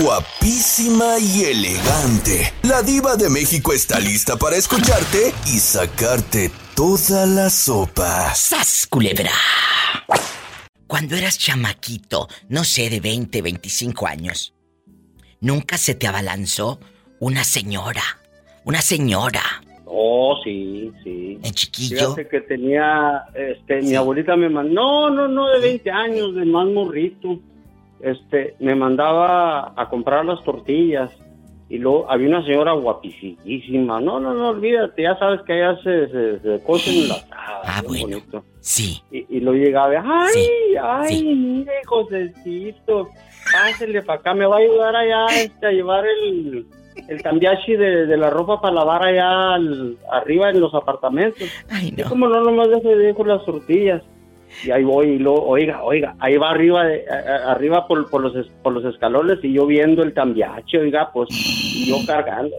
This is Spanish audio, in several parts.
guapísima y elegante. La diva de México está lista para escucharte y sacarte toda la sopa. ¡Sas, culebra! Cuando eras chamaquito, no sé, de 20, 25 años, ¿nunca se te abalanzó una señora? Una señora. Oh, sí, sí. En chiquillo. Fíjate que tenía, este, mi abuelita me mandó, no, no, no, de 20 años, de más morrito. Este, me mandaba a comprar las tortillas y luego había una señora guapísima. No, no, no, olvídate, ya sabes que allá se, se, se cocen las Ah, bueno. Sí. Y, y lo llegaba, ay, ay, mire, Josecito, pásele para acá, me va a ayudar allá este, a llevar el, el cambiachi de, de la ropa para lavar allá al- arriba en los apartamentos. Ay, no. como no, nomás dejo las tortillas. Y ahí voy y luego, oiga, oiga, ahí va arriba, de, a- arriba por, por los, es- por los escalones y yo viendo el cambiache, oiga, pues, y yo cargando.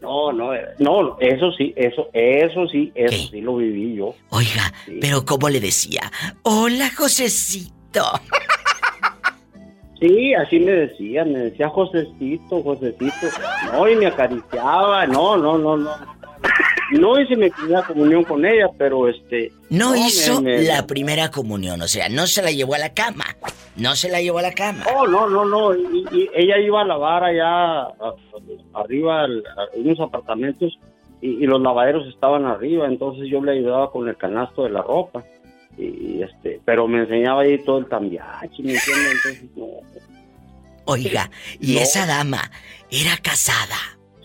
No, no, no, eso sí, eso, eso sí, eso sí lo viví yo. Oiga, pero ¿cómo le decía? Hola, Josecito. Sí, así me decía, me decía Josecito, Josecito. No, y me acariciaba, no, no, no, no. No hice mi primera comunión con ella, pero este... No, me- hizo me- la primera comunión, o sea, no se la llevó a la cama. No se la llevó a la cama. Oh, no, no, no. Y, y ella iba a lavar allá arriba en unos apartamentos y, y los lavaderos estaban arriba, entonces yo le ayudaba con el canasto de la ropa. Y, este, pero me enseñaba ahí todo el tambiachi, ¿me entiendes? Entonces, no. Oiga, y No. esa dama era casada.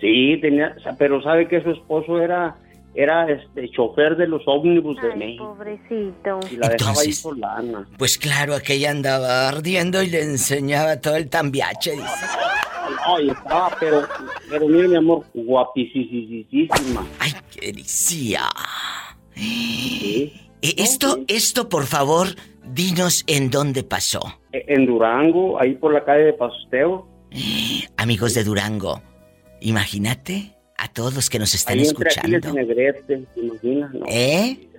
Sí, tenía, pero sabe que su esposo era era este chofer de los ómnibus de México. Pobrecito. Y la dejaba ahí Entonces- solana. Pues claro, aquella andaba ardiendo y le enseñaba todo el tambiache, dice. No, y estaba, pero, pero mire mi amor, guapísima. Ay, qué delicia. Sí. Eh, Esto, esto, por favor, dinos en dónde pasó. E- En Durango, ahí por la calle de Pasteo. Amigos de Durango, imagínate a todos los que nos están Ahí entre Aquiles y escuchando. Negrete, ¿te imaginas? No. ¿Eh?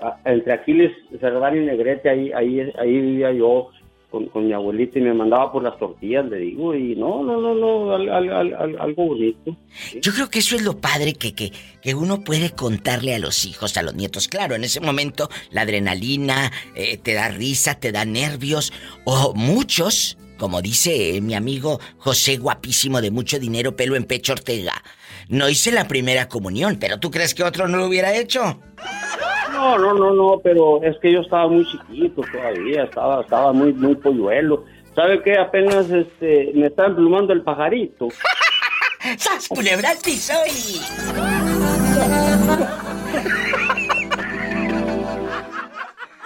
Ah, Entre Aquiles, Cerdán y Negrete, ahí, ahí, ahí vivía yo con, con mi abuelita y me mandaba por las tortillas, le digo, y no, no, no, no, al- al- al- al- algo bonito. Yo creo que eso es lo padre que, que, que uno puede contarle a los hijos, a los nietos. Claro, en ese momento la adrenalina eh, te da risa, te da nervios. O muchos, como dice mi amigo José Guapísimo de mucho dinero, pelo en pecho Ortega. No hice la primera comunión, pero ¿tú crees que otro no lo hubiera hecho? No, no, no, no, pero es que yo estaba muy chiquito todavía, estaba, estaba muy, muy polluelo. ¿Sabe qué? Apenas este, me está emplumando el pajarito. ¡Sas, culebra al piso y...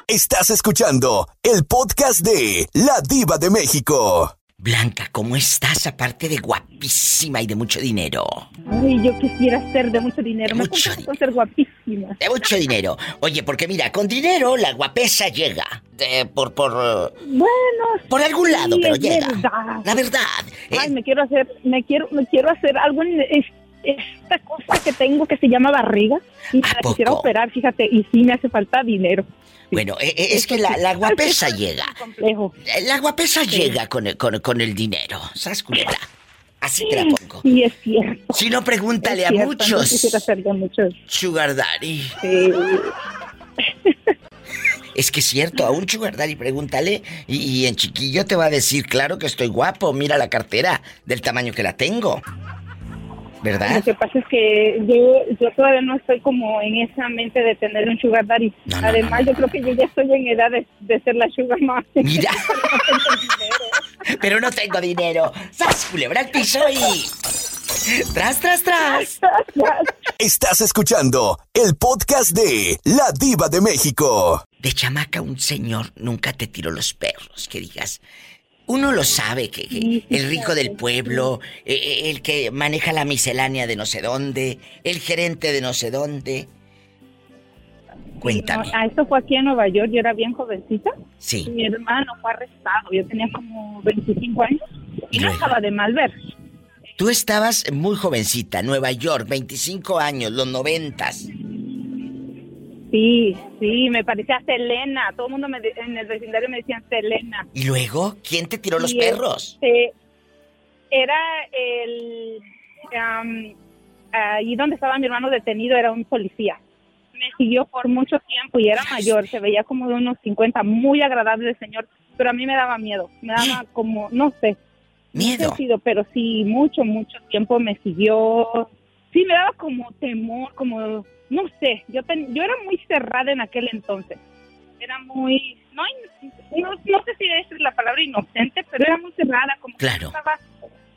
Estás escuchando el podcast de La Diva de México. Blanca, ¿cómo estás? Aparte de guapísima y de mucho dinero. Ay, yo quisiera ser de mucho dinero. Me Mucho con ser guapísima. De mucho dinero. Oye, porque mira, con dinero la guapesa llega. De- por, por... eh, Bueno, Por algún lado, pero es llega. verdad. La verdad. Ay, me quiero hacer, me quiero, me quiero hacer algo en es- esta cosa que tengo que se llama barriga y me la quisiera operar, fíjate, y sí me hace falta dinero. Bueno, eh, eh, es que la, la guapesa llega. Complejo. La guapesa llega con el, con, con el dinero. ¿Sabes, culebra? Así te la pongo. Sí, es cierto. Si no, pregúntale Es a cierto, muchos. Ser de muchos. Sugar Daddy. Sí. Es que es cierto, a un sugar daddy pregúntale y, y en chiquillo te va a decir, claro que estoy guapo, mira la cartera del tamaño que la tengo. ¿Verdad? Lo que pasa es que yo, yo todavía no estoy como en esa mente de tener un sugar daddy. No, no, Además, yo creo que yo ya estoy en edad de, de ser la sugar mom. Mira. Pero no tengo dinero. ¡Sas, culebra al piso y... ¡Tras, tras, tras! Estás escuchando el podcast de La Diva de México. De chamaca un señor nunca te tiró los perros, que digas. Uno lo sabe, que, que el rico del pueblo, eh, eh, el que maneja la miscelánea de no sé dónde, el gerente de no sé dónde. Cuéntame. Ah, esto fue aquí en Nueva York, yo era bien jovencita. Sí. Mi hermano fue arrestado, yo tenía como 25 años y no estaba de mal ver. Tú estabas muy jovencita, Nueva York, 25 años, los noventas. Sí, sí, me parecía Selena. Todo el mundo me en el vecindario me decían Selena. ¿Y luego? ¿Quién te tiró los perros? Este, era el... ahí donde estaba mi hermano detenido era un policía. Me siguió por mucho tiempo y era mayor, se veía como de unos 50, muy agradable el señor, pero a mí me daba miedo, me daba como, no sé. Miedo. pero sí, mucho, mucho tiempo me siguió. Sí, me daba como temor, como no sé, yo, yo era muy cerrada en aquel entonces. Era muy, no, no, sé si es la palabra inocente, pero era muy cerrada, como que estaba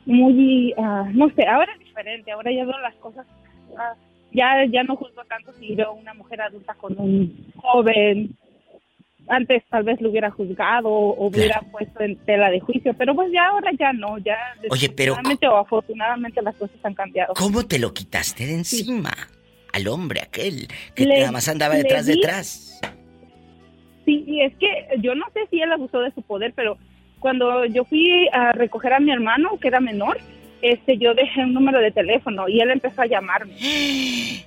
muy, uh, no sé, ahora es diferente, ahora ya veo las cosas, uh, ya, ya no juzgo tanto si veo una mujer adulta con un joven, antes tal vez lo hubiera juzgado o hubiera puesto en tela de juicio, pero pues ya ahora ya no, ya Oye, pero o afortunadamente las cosas han cambiado. ¿Cómo te lo quitaste de encima? Al hombre aquel que nada más andaba detrás detrás. Sí, y es que yo no sé si él abusó de su poder, pero cuando yo fui a recoger a mi hermano, que era menor, este, yo dejé un número de teléfono y él empezó a llamarme.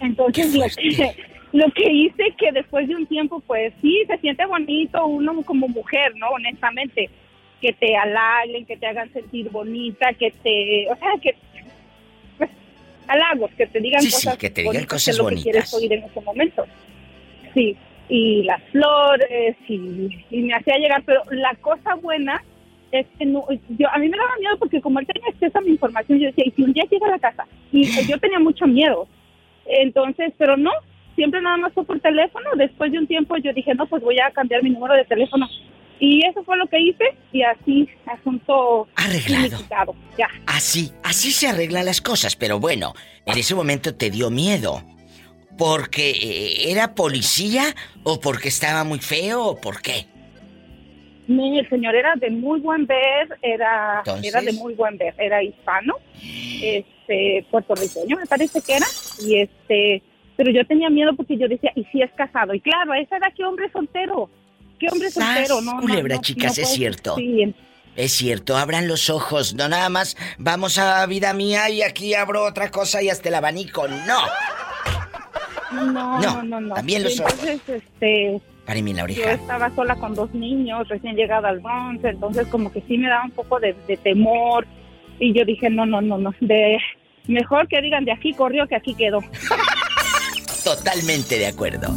Entonces lo que, lo que hice que después de un tiempo, pues sí, se siente bonito uno como mujer, ¿no? Honestamente, que te halaguen, que te hagan sentir bonita, que te, o sea, que halagos, que te digan cosas que te digan cosas bonitas. que quieres oír en ese momento. Sí, y las flores, y, me hacía llegar, pero la cosa buena es que no, yo, a mí me daba miedo porque como él tenía acceso a mi información, yo decía, y si un día llega a la casa, y yo tenía mucho miedo. Entonces, pero no, siempre nada más fue por teléfono. Después de un tiempo yo dije, no, pues voy a cambiar mi número de teléfono. Y eso fue lo que hice y así asunto arreglado. Ya. Así, así se arreglan las cosas, pero bueno, en ese momento te dio miedo. ¿Porque eh, era policía o porque estaba muy feo o por qué? No, el señor era de muy buen ver, era, era de muy buen ver, era hispano, este, puertorriqueño me parece que era, y este, pero yo tenía miedo porque yo decía, ¿y si es casado? Y claro, a esa edad, ¿qué hombre soltero? ¿Qué hombre soltero? No, culebra, chicas, es cierto. Es cierto, abran los ojos, no nada más vamos a vida mía y aquí abro otra cosa y hasta el abanico, no. No, no, no, no. También los ojos. Entonces, este... la oreja. Yo estaba sola con dos niños, recién llegada al Bronx, entonces como que sí me daba un poco de, de temor. Y yo dije, no, no, no, no. De, mejor que digan de aquí corrió que aquí quedó. Totalmente de acuerdo.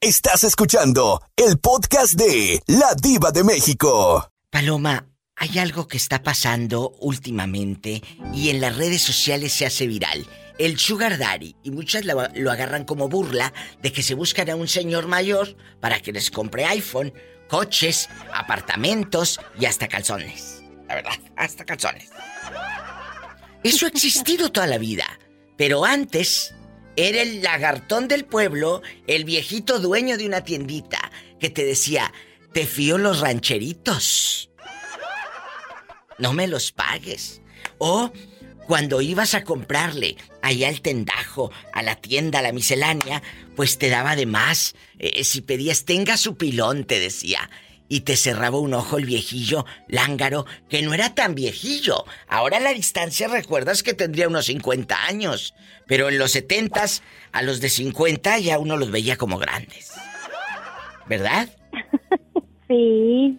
Estás escuchando el podcast de La Diva de México. Paloma, hay algo que está pasando últimamente y en las redes sociales se hace viral. El sugar daddy, y muchas lo, agarran como burla de que se buscan a un señor mayor para que les compre iPhone, coches, apartamentos y hasta calzones. La verdad, hasta calzones. Eso ha existido toda la vida, pero antes era el lagartón del pueblo, el viejito dueño de una tiendita, que te decía, te fío los rancheritos. No me los pagues. O cuando ibas a comprarle allá al tendajo, a la tienda, a la miscelánea, pues te daba de más. Eh, si pedías, tenga su pilón, te decía y te cerraba un ojo el viejillo lángaro, que no era tan viejillo. Ahora a la distancia recuerdas que tendría unos 50 años, pero en los 70 a los de 50 ya uno los veía como grandes. ¿Verdad? Sí.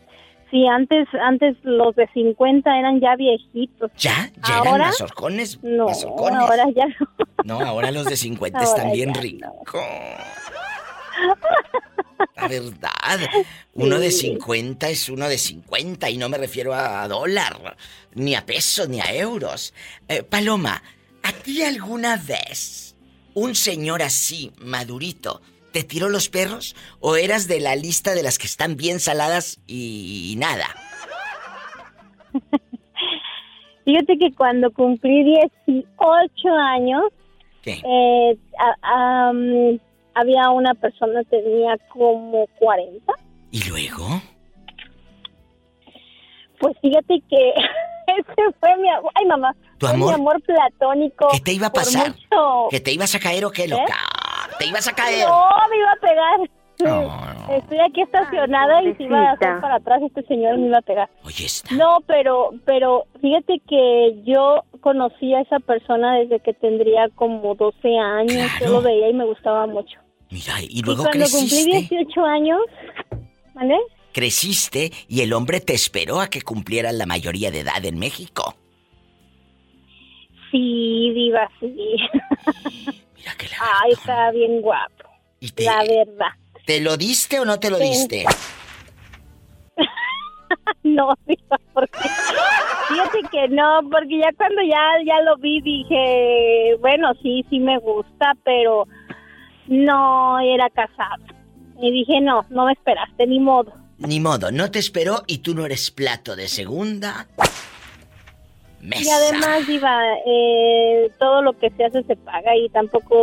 Sí, antes antes los de 50 eran ya viejitos. ¿Ya? ¿Ya ¿Ahora? eran mazorcones? No, ahora ya no. No, ahora los de 50 están bien ricos. La verdad. Uno de 50 es uno de 50 y no me refiero a dólar, ni a pesos, ni a euros. Eh, Paloma, ¿a ti alguna vez un señor así, madurito, te tiró los perros o eras de la lista de las que están bien saladas y, nada? Fíjate que cuando cumplí 18 años, ¿Qué? Eh, había una persona que tenía como 40. ¿Y luego? Pues fíjate que ese fue mi amor. Ay, mamá. ¿Tu amor? mi amor platónico. ¿Qué te iba a pasar? ¿Que te ibas a caer o qué, loca? ¿Eh? ¿Te ibas a caer? No, me iba a pegar. Estoy aquí estacionada y si iba a hacer para atrás este señor me iba a pegar. Oye, está. No, pero, pero fíjate que yo conocí a esa persona desde que tendría como 12 años. Yo lo veía y me gustaba mucho. Mira, y luego cuando cumplí creciste. 18 años, ¿vale? Creciste y el hombre te esperó a que cumplieras la mayoría de edad en México. Sí, diva, sí. Mira que la Ay, está bien guapo. ¿Y te, La verdad. ¿Te lo diste o no te lo Sí. diste? No, diva, porque fíjate que no, porque ya cuando ya ya lo vi dije, bueno, sí, sí me gusta, pero no era casado. Y dije, no, no me esperaste, ni modo. Ni modo, no te esperó y tú no eres plato de segunda. Mesa. Y además, Diva, eh, todo lo que se hace se paga y tampoco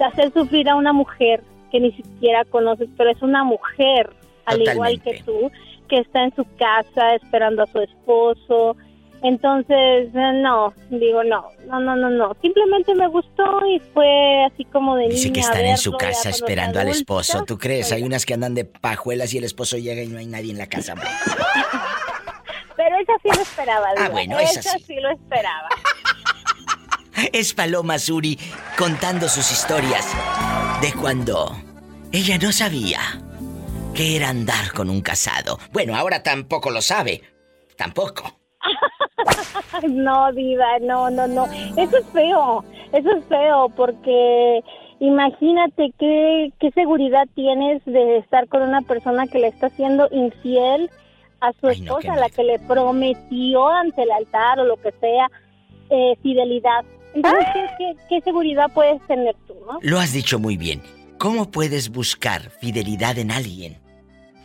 hacer sufrir a una mujer que ni siquiera conoces, pero es una mujer, al igual que tú, que está en su casa esperando a su esposo. Entonces, eh, no, digo, no, no, no, no, no. Simplemente me gustó y fue así como de Dice que están en su casa esperando al esposo. ¿Tú crees? Hay unas que andan de pajuelas y el esposo llega y no hay nadie en la casa. Pero esa sí lo esperaba, Ah, Diva. bueno, esa esa sí. sí lo esperaba. Es Paloma Suri contando sus historias de cuando ella no sabía que era andar con un casado. Bueno, ahora tampoco lo sabe. Tampoco. No, diva, no, no, no. Eso es feo, eso es feo porque imagínate qué, qué seguridad tienes de estar con una persona que le está siendo infiel a su Ay, no, qué esposa, la que le prometió ante el altar o lo que sea, eh, fidelidad. Entonces, ¿qué, qué, qué seguridad puedes tener tú, no? Lo has dicho muy bien. ¿Cómo puedes buscar fidelidad en alguien?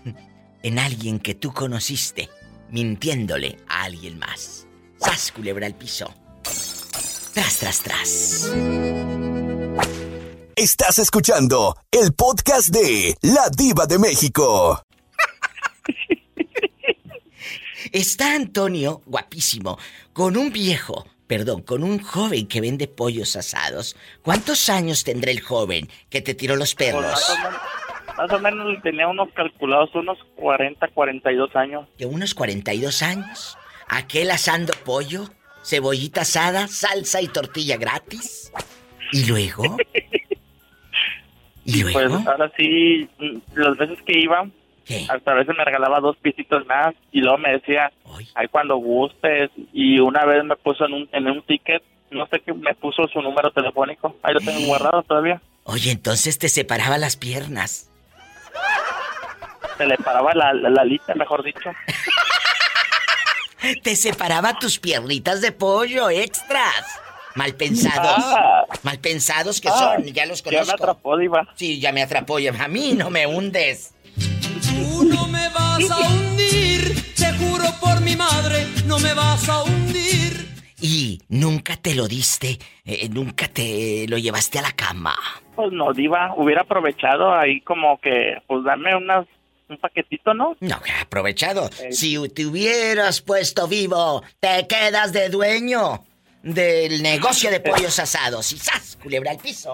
En alguien que tú conociste, mintiéndole a alguien más. ¡Sas, culebra al piso! Tras, tras, tras. Estás escuchando el podcast de La Diva de México. Está Antonio, guapísimo, con un viejo, perdón, con un joven que vende pollos asados. ¿Cuántos años tendrá el joven que te tiró los Pues perros? más, o menos, más o menos tenía unos calculados, unos 40, 42 años. De unos 42 años. Aquel asando pollo, cebollita asada, salsa y tortilla gratis. ¿Y luego? ¿Y Pues luego? ahora sí, las veces que iba, ¿Qué? hasta a veces me regalaba dos pisitos más y luego me decía, Ay, cuando gustes. Y una vez me puso en un, en un ticket, no sé qué, me puso su número telefónico. Ahí lo tengo guardado todavía. Oye, entonces te separaba las piernas. Se le paraba la, la, la alita, mejor dicho. Te separaba tus piernitas de pollo extras. Mal pensados. Ah, Mal pensados que ah, son, ya los Ya me conozco. atrapó, Diva. Sí, ya me atrapó. ya- A mí no me hundes. Tú no me vas a hundir, te juro por mi madre, no me vas a hundir. Y nunca te lo diste, eh, nunca te lo llevaste a la cama. Pues no, Diva, hubiera aprovechado ahí como que, pues dame unas, un paquetito, ¿no? No, aprovechado. Eh. Si te hubieras puesto vivo, te quedas de dueño del negocio de pollos asados. Y ¡zas! Culebra al piso.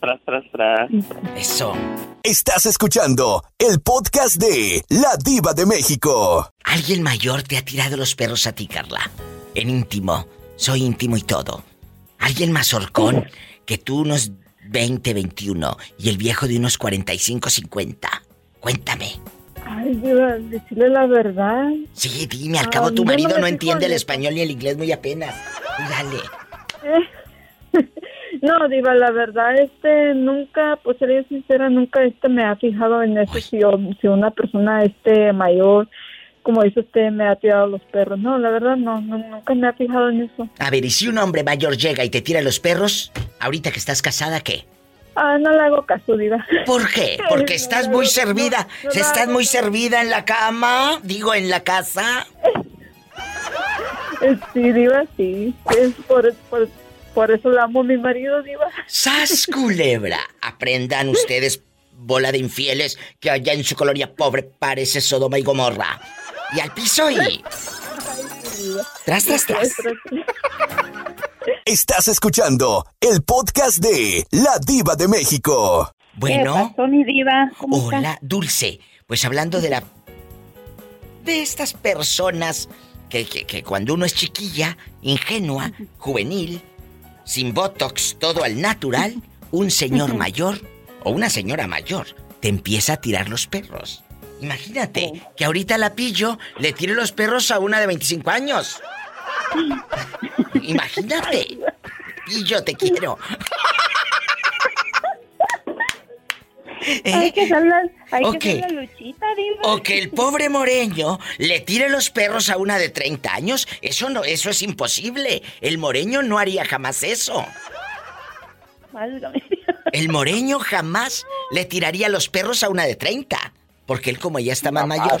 Tras, tras, tras. Eso. Estás escuchando el podcast de La Diva de México. Alguien mayor te ha tirado los perros a ti, Carla. En íntimo. Soy íntimo y todo. Alguien más horcón que tú unos 20, 21 y el viejo de unos 45, 50. Cuéntame. Ay, Diva, decirle la verdad. Sí, dime, al cabo Ay, tu no marido no fijo entiende en el español ni el inglés muy apenas. Dale. No, Diva, la verdad, este, nunca, pues seré sincera, nunca este me ha fijado en eso, si, si una persona este mayor, como dice usted, me ha tirado los perros. No, la verdad, no, no, nunca me ha fijado en eso. A ver, ¿y si un hombre mayor llega y te tira los perros? Ahorita que estás casada, ¿qué? Ah, no le hago caso, Diva. ¿Por qué? Porque estás muy servida. ¿Estás muy servida en la cama? Digo, en la casa. Sí, Diva, sí. Es por, por, por eso la amo a mi marido, Diva. ¡Sas, culebra! Aprendan ustedes, bola de infieles, que allá en su colonia pobre parece Sodoma y Gomorra. Y al piso y... Tras, tras, tras. Estás escuchando el podcast de La Diva de México. Bueno, pasó, mi Diva? ¿Cómo está? hola, Dulce. Pues hablando de la... De estas personas que, que, que cuando uno es chiquilla, ingenua, juvenil, sin botox, todo al natural, un señor mayor o una señora mayor te empieza a tirar los perros. Imagínate que ahorita la pillo le tire los perros a una de 25 años. Imagínate. Pillo, te quiero. Hay que hacer la, hay que hacer la luchita, diva. O que el pobre moreño le tire los perros a una de 30 años. Eso no, eso es imposible. El moreño no haría jamás eso. El moreño jamás le tiraría los perros a una de 30. Porque él como ya está más mayor.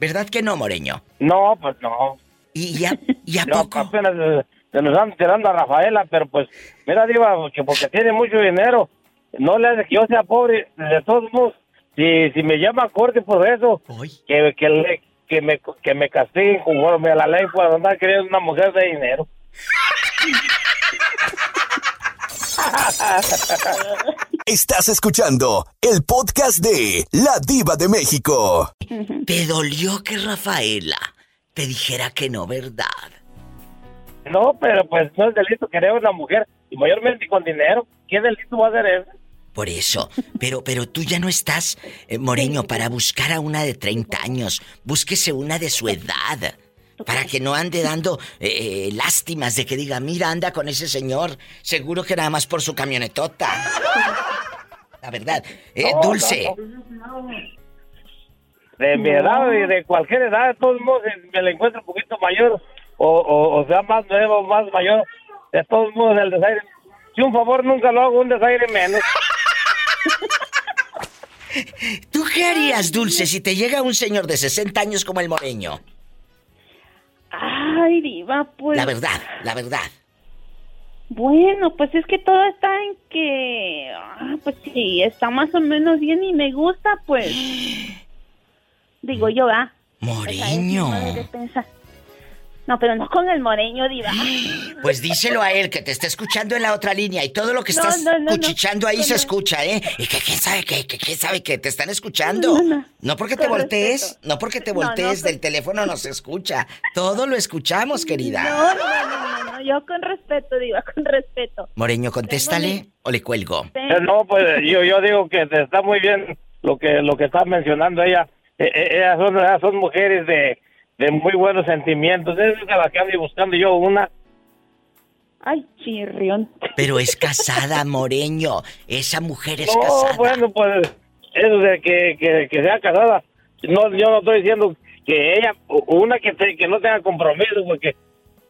¿Verdad que no, moreño? No, pues no. ¿Y ya, y a No, poco? apenas se nos están tirando a Rafaela, pero pues, mira, Diva, que porque tiene mucho dinero, no le hace que yo sea pobre, de todos modos, si, si me llama a corte por eso, que, que, le- que, me, que me castiguen conforme a la ley por andar queriendo una mujer de dinero. Estás escuchando el podcast de La Diva de México. Te dolió que Rafaela te dijera que no, ¿verdad? No, pero pues no es delito querer una mujer, y mayormente con dinero. ¿Qué delito va a hacer eso? Por eso, pero, pero tú ya no estás, eh, Moreño, para buscar a una de 30 años. Búsquese una de su edad. Para que no ande dando eh, eh, lástimas de que diga, mira, anda con ese señor. Seguro que nada más por su camionetota. La verdad. Eh, No, Dulce, no, De mi edad y de cualquier edad, de todos modos, si me la encuentro un poquito mayor, o, o, o sea, más nuevo, más mayor, de todos modos, el desaire. Si un favor nunca lo hago, un desaire menos. ¿tú qué harías, Dulce, si te llega un señor de 60 años como el Moreño? Ay, diva, pues... La verdad, la verdad. Bueno, pues es que todo está en que... ah, pues sí, está más o menos bien y me gusta, pues... Digo yo, ¿ah? Moreño. No, pero no con el moreño, diva. Pues díselo a él que te está escuchando en la otra línea y todo lo que No, estás no, no, no. cuchichando ahí No, se no. escucha, ¿eh? Y que quién sabe que, que quién sabe que te están escuchando. No, no, no. porque te voltees, respeto. no porque te No, no, voltees con- del teléfono no se escucha. Todo lo escuchamos, querida. No, no, no, no, no, yo con respeto, diva, con respeto. Moreño, contéstale o le cuelgo. Eh, No, pues yo, yo digo que te está muy bien lo que lo que está mencionando ella. Eh, eh, ellas, son, ellas son mujeres de, de muy buenos sentimientos. Es la que ando buscando yo una. Ay, chirrión. Pero es casada, Moreño. Esa mujer es No, casada. bueno, pues eso de que, que, que sea casada. No, yo no estoy diciendo que ella, una que, te- que no tenga compromiso, porque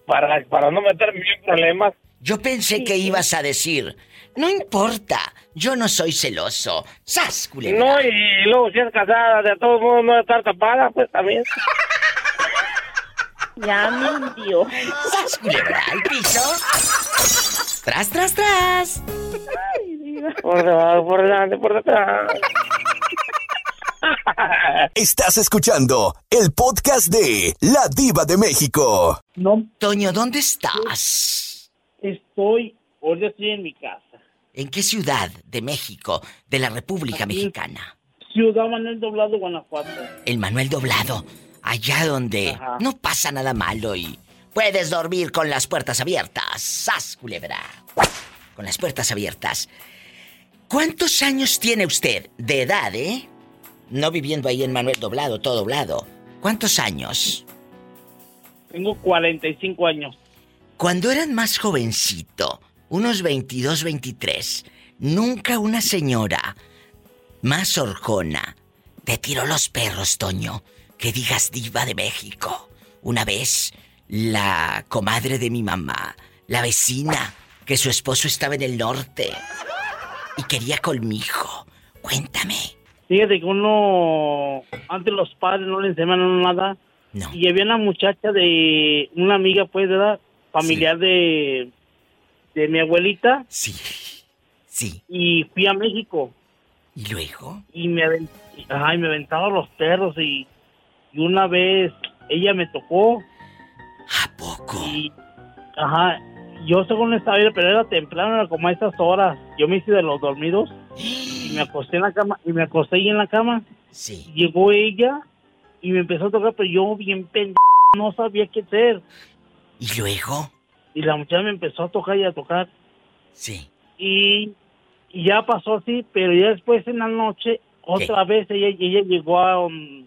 para, para no meterme en problemas. Yo pensé que ibas a decir, no importa, yo no soy celoso. ¡Sas, culebra! No, y, luego si es casada, de todos modos no estar tapada, pues también. Ya me hundió. ¡Sas, culebra! ¡Al piso! ¡Tras, tras, tras! Ay. Por, debajo, por delante, por detrás. Estás escuchando el podcast de La Diva de México. No Toño, ¿dónde estás? estoy, ahora estoy en mi casa. ¿En qué ciudad de México, de la República Aquí. Mexicana? Ciudad Manuel Doblado, Guanajuato. El Manuel Doblado, allá donde Ajá. no pasa nada malo y puedes dormir con las puertas abiertas. ¡Sas, culebra! Con las puertas abiertas. ¿Cuántos años tiene usted de edad, eh? No viviendo ahí en Manuel Doblado, todo doblado. ¿Cuántos años? Tengo 45 años. Cuando eran más jovencito, unos 22, 23, nunca una señora más horjona te tiró los perros, Toño. Que digas diva de México. Una vez, la comadre de mi mamá, la vecina, que su esposo estaba en el norte y quería conmigo. Cuéntame. Fíjate que uno, antes los padres no le enseñaban nada. No. Y había una muchacha de, una amiga pues, ¿verdad? Familiar de, de mi abuelita. Sí. Sí. Y fui a México. ¿Y luego? Y me, ay, me aventaba los perros y, y una vez ella me tocó ¿A poco? y, ajá, yo según estaba pero era temprano, era como a esas horas. Yo me hice de los dormidos y me acosté en la cama y me acosté ahí en la cama. Sí. Llegó ella y me empezó a tocar, pero yo bien pendejo, no sabía qué hacer. ¿Y luego? Y la muchacha me empezó a tocar y a tocar. Sí. Y, y ya pasó así, pero ya después en la noche, otra vez ella, ella llegó a, um,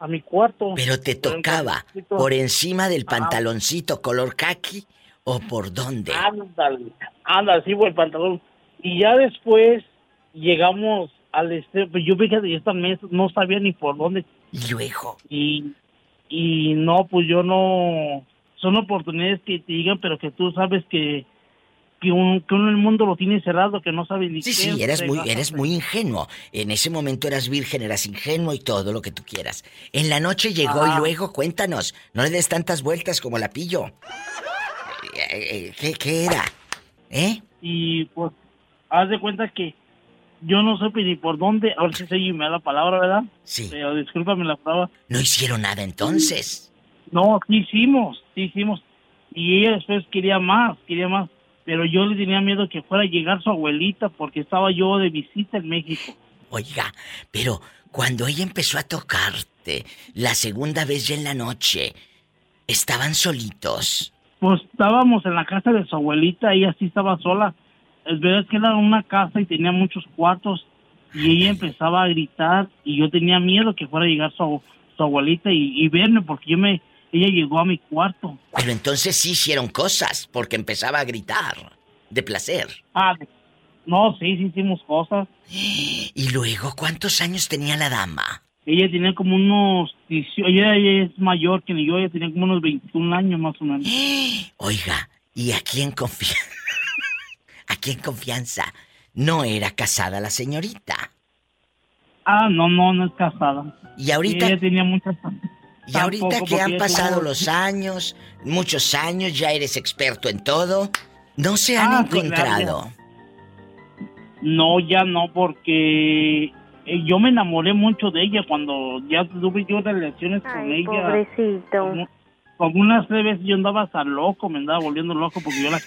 a mi cuarto. Pero te tocaba por encima del pantaloncito color khaki o por dónde. Ándale, ándale, sí, por el pantalón. Y ya después llegamos al este, pues yo fíjate, esta mesa no sabía ni por dónde. Y luego. Y, y no, pues yo no, son oportunidades que te digan, pero que tú sabes que, que, un, que uno en el mundo lo tiene cerrado, que no sabe ni Sí, qué sí, eras muy, fregados eres muy ingenuo. En ese momento eras virgen, eras ingenuo y todo lo que tú quieras. En la noche llegó y Ah. luego cuéntanos, no le des tantas vueltas como la pillo. Eh, eh, ¿Qué, qué era? ¿Eh? y pues haz de cuenta que yo no supe ni por dónde, a ver si se me da la palabra, ¿verdad? Sí. Pero discúlpame la palabra. No hicieron nada entonces. No, sí hicimos, sí hicimos. Y ella después quería más, quería más. Pero yo le tenía miedo que fuera a llegar su abuelita porque estaba yo de visita en México. Oiga, pero cuando ella empezó a tocarte, la segunda vez ya en la noche, estaban solitos. Pues estábamos en la casa de su abuelita, ella sí estaba sola. Es verdad que era una casa y tenía muchos cuartos. Y ella empezaba a gritar y yo tenía miedo que fuera a llegar su, su abuelita y, y verme porque yo me, ella llegó a mi cuarto. Pero entonces sí hicieron cosas, porque empezaba a gritar de placer. Ah, no, sí, sí hicimos cosas. Y luego, ¿cuántos años tenía la dama? Ella tenía como unos 18, ella, ella es mayor que yo, ella tenía como unos 21 años más o menos. Oiga, ¿y a quién confía? ¿A quién confianza? No era casada la señorita. Ah, no, no, no es casada. Y ahorita, Ella tenía muchas... y ahorita que han pasado los años, muchos años, ya eres experto en todo, no se han Ah, sí, encontrado. No, ya no, porque eh, yo me enamoré mucho de ella cuando ya tuve yo relaciones con Ay, ella. pobrecito. Como, como unas tres veces yo andaba hasta loco, me andaba volviendo loco porque yo la.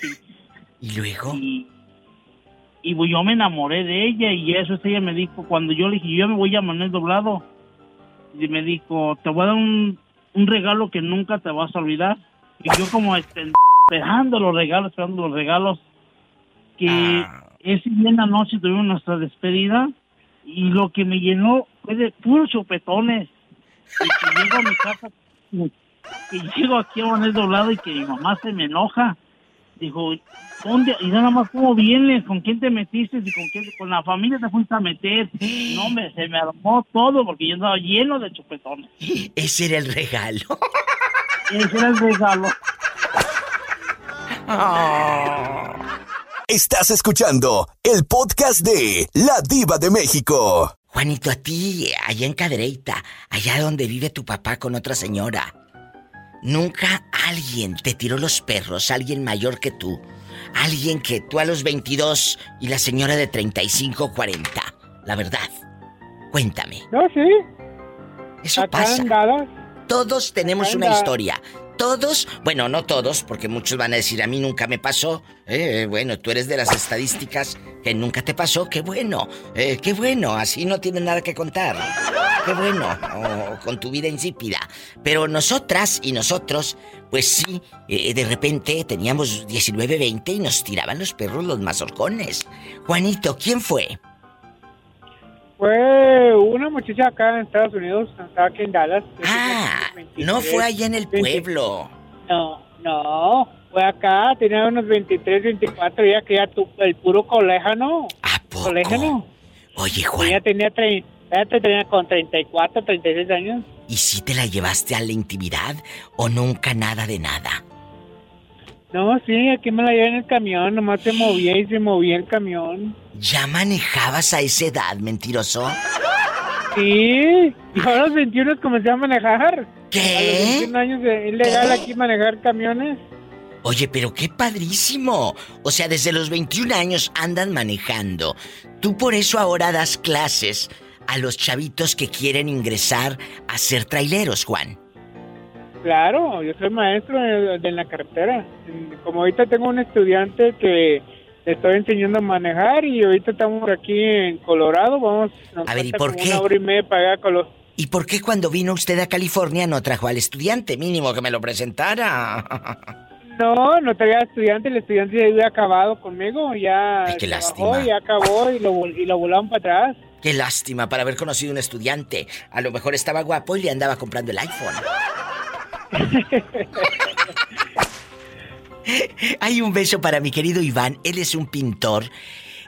¿Y luego? Y, y yo me enamoré de ella y eso es ella me dijo, cuando yo le dije, yo me voy a Manuel Doblado, y me dijo, te voy a dar un, un regalo que nunca te vas a olvidar. Y yo como este, esperando los regalos, esperando los regalos, que Ah. ese día en la noche tuvimos nuestra despedida y lo que me llenó fue de puros chupetones. Y que llego a mi casa, y llego aquí a Manuel Doblado y que mi mamá se me enoja. Dijo, ¿dónde? Y nada más, ¿cómo vienes? ¿Con quién te metiste? ¿Y con quién? Con la familia te fuiste a meter. No, me, se me armó todo porque yo estaba lleno de chupetones. Ese era el regalo. Ese era el regalo. Estás escuchando el podcast de La Diva de México. Juanito, a ti, allá en Cadereyta, allá donde vive tu papá con otra señora, nunca alguien te tiró los perros, alguien mayor que tú, alguien que tú a los 22 y la señora de 35, 40, la verdad. Cuéntame, No, sí. eso Acá pasa. Todos tenemos Acá una historia. Todos, bueno, no todos, porque muchos van a decir, a mí nunca me pasó. Eh, bueno, tú eres de las estadísticas que nunca te pasó. Qué bueno, eh, qué bueno, así no tienes nada que contar. Qué bueno, con tu vida insípida. Pero nosotras y nosotros, pues sí, eh, de repente teníamos 19, 20 y nos tiraban los perros los mazorcones. Juanito, ¿quién fue? Fue una muchacha acá en Estados Unidos, estaba aquí en Dallas. Ah, tenía 23, no fue allá en el 20. pueblo. No, no, fue acá, tenía unos 23, 24, ya que ya tu, el puro coléjano. ¿A poco? Coléjano. Oye, Juan. Ella tenía, tre- ella tenía con 34, 36 años. ¿Y si te la llevaste a la intimidad o nunca nada de nada? No, sí, aquí me la llevé en el camión, nomás se movía y se movía el camión. ¿Ya manejabas a esa edad, mentiroso? Sí, yo a los 21 comencé a manejar. A los ¿Qué? 21 años es ilegal aquí manejar camiones. Oye, pero qué padrísimo. O sea, desde los 21 años andan manejando. Tú por eso ahora das clases a los chavitos que quieren ingresar a ser traileros, Juan. Claro, yo soy maestro de, de la carretera. Como ahorita tengo un estudiante que le estoy enseñando a manejar y ahorita estamos aquí en Colorado, vamos nos A ver, ¿y por qué? Una hora y media para allá con los... ¿Y por qué cuando vino usted a California no trajo al estudiante? Mínimo que me lo presentara. No, no traía estudiante, el estudiante ya había acabado conmigo, ya Ay, qué lástima. ya acabó y lo, y lo volaron para atrás. Qué lástima para haber conocido un estudiante. A lo mejor estaba guapo y le andaba comprando el iPhone. Hay un beso para mi querido Iván. Él es un pintor.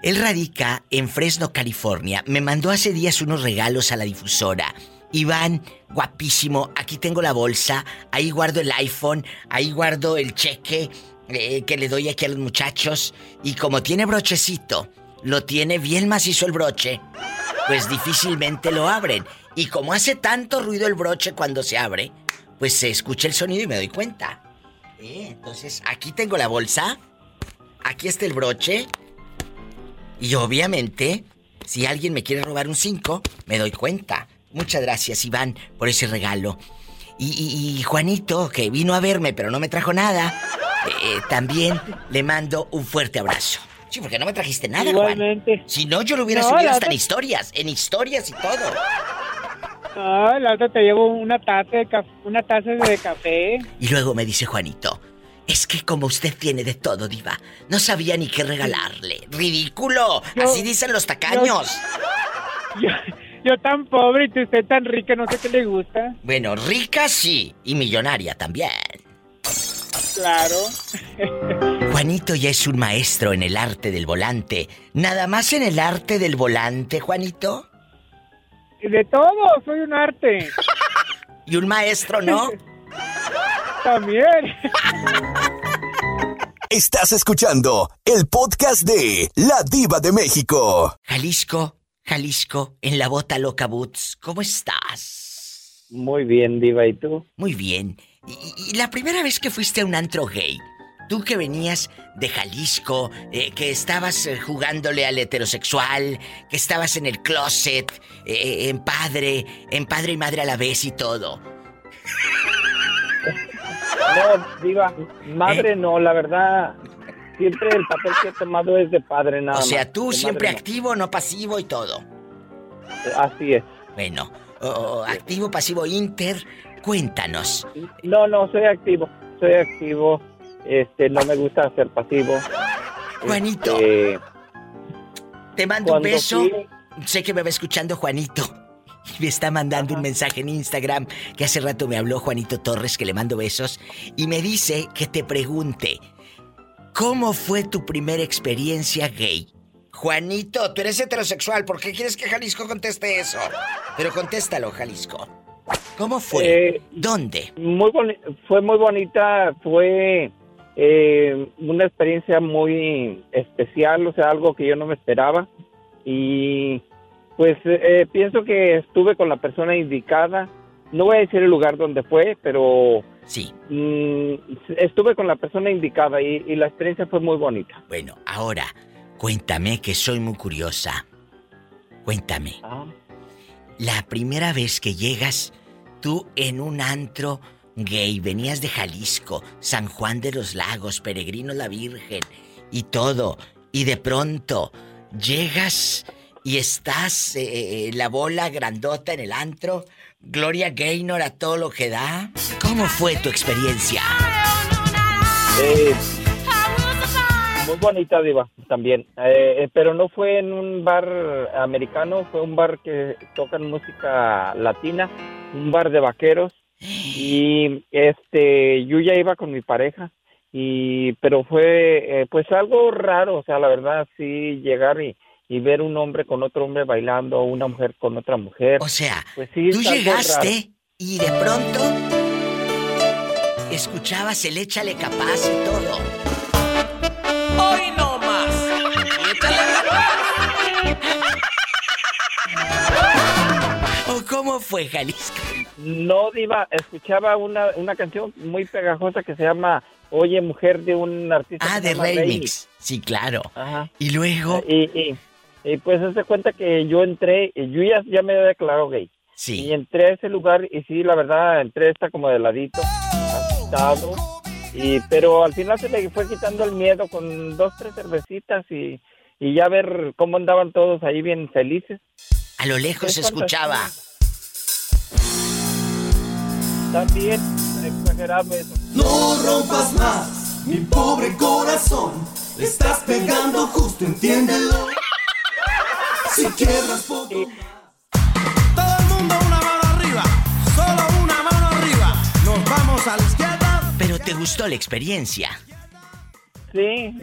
Él radica en Fresno, California. Me mandó hace días unos regalos a la difusora. Iván, guapísimo, aquí tengo la bolsa, ahí guardo el iPhone, ahí guardo el cheque eh, que le doy aquí a los muchachos. Y como tiene brochecito, lo tiene bien macizo el broche, pues difícilmente lo abren. Y como hace tanto ruido el broche cuando se abre, pues se escucha el sonido y me doy cuenta. Eh, entonces, aquí tengo la bolsa, aquí está el broche, y obviamente, si alguien me quiere robar un 5, me doy cuenta. Muchas gracias, Iván, por ese regalo. Y, y- y Juanito, que vino a verme pero no me trajo nada, eh, también le mando un fuerte abrazo. Sí, porque no me trajiste nada, Juan. Si no, yo lo hubiera No, subido hasta en historias, en historias y todo. Ah, la otra te llevo una taza de café, una taza de café. Y luego me dice Juanito, es que como usted tiene de todo, diva, no sabía ni qué regalarle. ¡Ridículo! Yo- Así dicen los tacaños. Yo, yo tan pobre y usted tan rica, no sé qué le gusta. Bueno, rica sí, y millonaria también. Claro. Juanito ya es un maestro en el arte del volante. Nada más en el arte del volante, Juanito. De todo, soy un arte. Y un maestro, ¿no? También. Estás escuchando el podcast de La Diva de México. Jalisco, Jalisco, en la bota loca Boots, ¿cómo estás? Muy bien, Diva, ¿y tú? Muy bien. Y, y- y la primera vez que fuiste a un antro gay, tú que venías de Jalisco, eh, que estabas eh, jugándole al heterosexual, que estabas en el closet, eh, en padre, en padre y madre a la vez y todo. No, Diva, madre ¿Eh? no, la verdad, siempre el papel que he tomado es de padre nada o sea, tú siempre madre no. activo, no pasivo y todo. Así es. Bueno, o- o activo, pasivo, inter, cuéntanos. No, no, soy activo, soy activo, este, no me gusta ser pasivo. Juanito. Este, Te mando un beso. fui- Sé que me va escuchando Juanito. Me está mandando un mensaje en Instagram que hace rato me habló Juanito Torres, que le mando besos. Y me dice que te pregunte, ¿cómo fue tu primera experiencia gay? Juanito, tú eres heterosexual, ¿por qué quieres que Jalisco conteste eso? Pero contéstalo, Jalisco. ¿Cómo fue? Eh, ¿Dónde? Muy fue muy bonita, fue eh, una experiencia muy especial, o sea, algo que yo no me esperaba. Y pues eh, pienso que estuve con la persona indicada. No voy a decir el lugar donde fue, pero sí. estuve con la persona indicada y, y la experiencia fue muy bonita. Bueno, ahora, cuéntame que soy muy curiosa. Cuéntame. Ah. La primera vez que llegas tú en un antro gay, venías de Jalisco, San Juan de los Lagos, Peregrino la Virgen y todo, y de pronto llegas y estás eh, eh, la bola grandota en el antro, Gloria Gaynor a todo lo que da. ¿Cómo fue tu experiencia? Eh, muy bonita, Diva, también. Eh, pero no fue en un bar americano, fue un bar que tocan música latina, un bar de vaqueros. Y este, yo ya iba con mi pareja, y pero fue eh, pues algo raro, o sea, la verdad, sí, llegar y, y ver un hombre con otro hombre bailando, una mujer con otra mujer. O sea, pues sí, Tú llegaste raro. y de pronto escuchabas el échale capaz y todo. Hoy no más. ¿O cómo fue, Jalisco? No, Diva, escuchaba una, una canción muy pegajosa que se llama Oye, mujer de un artista. Ah, de remix. Sí, claro. Ajá. Y luego. Y, y, y pues se cuenta que yo entré, y yo ya, ya me había declarado gay. Sí. Y entré a ese lugar y sí, la verdad, entré hasta como de ladito, asustado. Y, pero al final se le fue quitando el miedo con dos, tres cervecitas y, y ya ver cómo andaban todos ahí bien felices. A lo lejos se Es escuchaba. También, exagerado eso. No rompas más. Mi pobre corazón, le estás pegando justo, entiéndelo. Si quiebras poco. Todo el mundo una mano arriba, solo una mano arriba. Nos vamos a la izquierda. Pero te gustó la experiencia. Sí.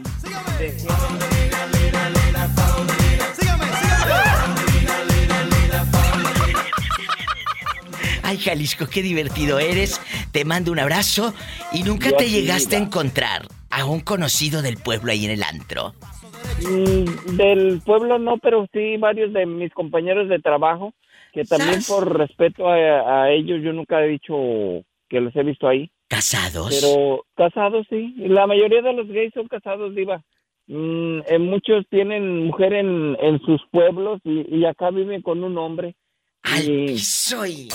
Ay, Jalisco, qué divertido eres. Te mando un abrazo y nunca Yo te llegaste a encontrar a un conocido del pueblo ahí en el antro. Mm, del pueblo no, pero sí varios de mis compañeros de trabajo, que también ¿Sas? por respeto a, a ellos yo nunca he dicho que los he visto ahí. ¿Casados? Pero casados sí, la mayoría de los gays son casados, diva. Mm, eh, muchos tienen mujer en, en sus pueblos y, y acá viven con un hombre. Al Y piso y...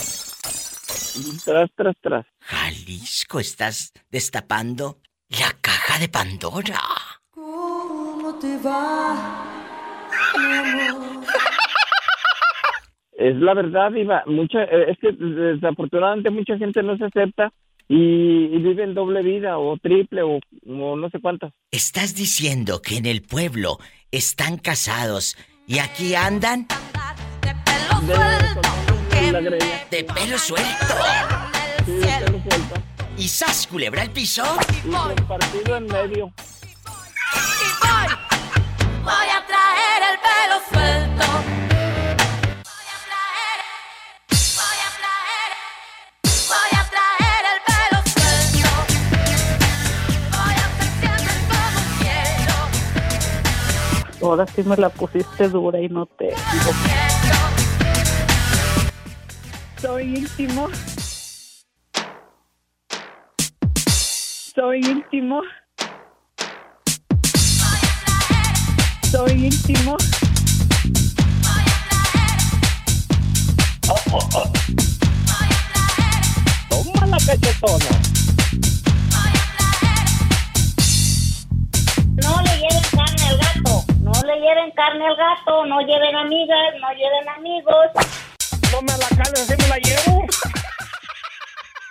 tras, tras, tras. Jalisco, estás destapando la caja de Pandora. ¿Cómo te va, mi amor? Es la verdad, Diva. Mucha, eh, es que desafortunadamente mucha gente no se acepta y, y viven doble vida o triple o, o no sé cuántas. Estás diciendo que en el pueblo están casados y aquí andan greña. De pelo suelto. Sí, de pelo suelto. ¿Y sas culebra el piso? Y compartido en medio. Voy a traer el pelo suelto. Voy a traer, voy a traer, voy a traer el pelo suelto. Voy a siempre como quiero. Ahora sí me la pusiste dura y no te digo. Soy íntimo. Soy íntimo. Soy íntimo. Toma la cachetona. No le lleven carne al gato. No le lleven carne al gato. No lleven amigas. No lleven amigos. La cales, así me la llevo.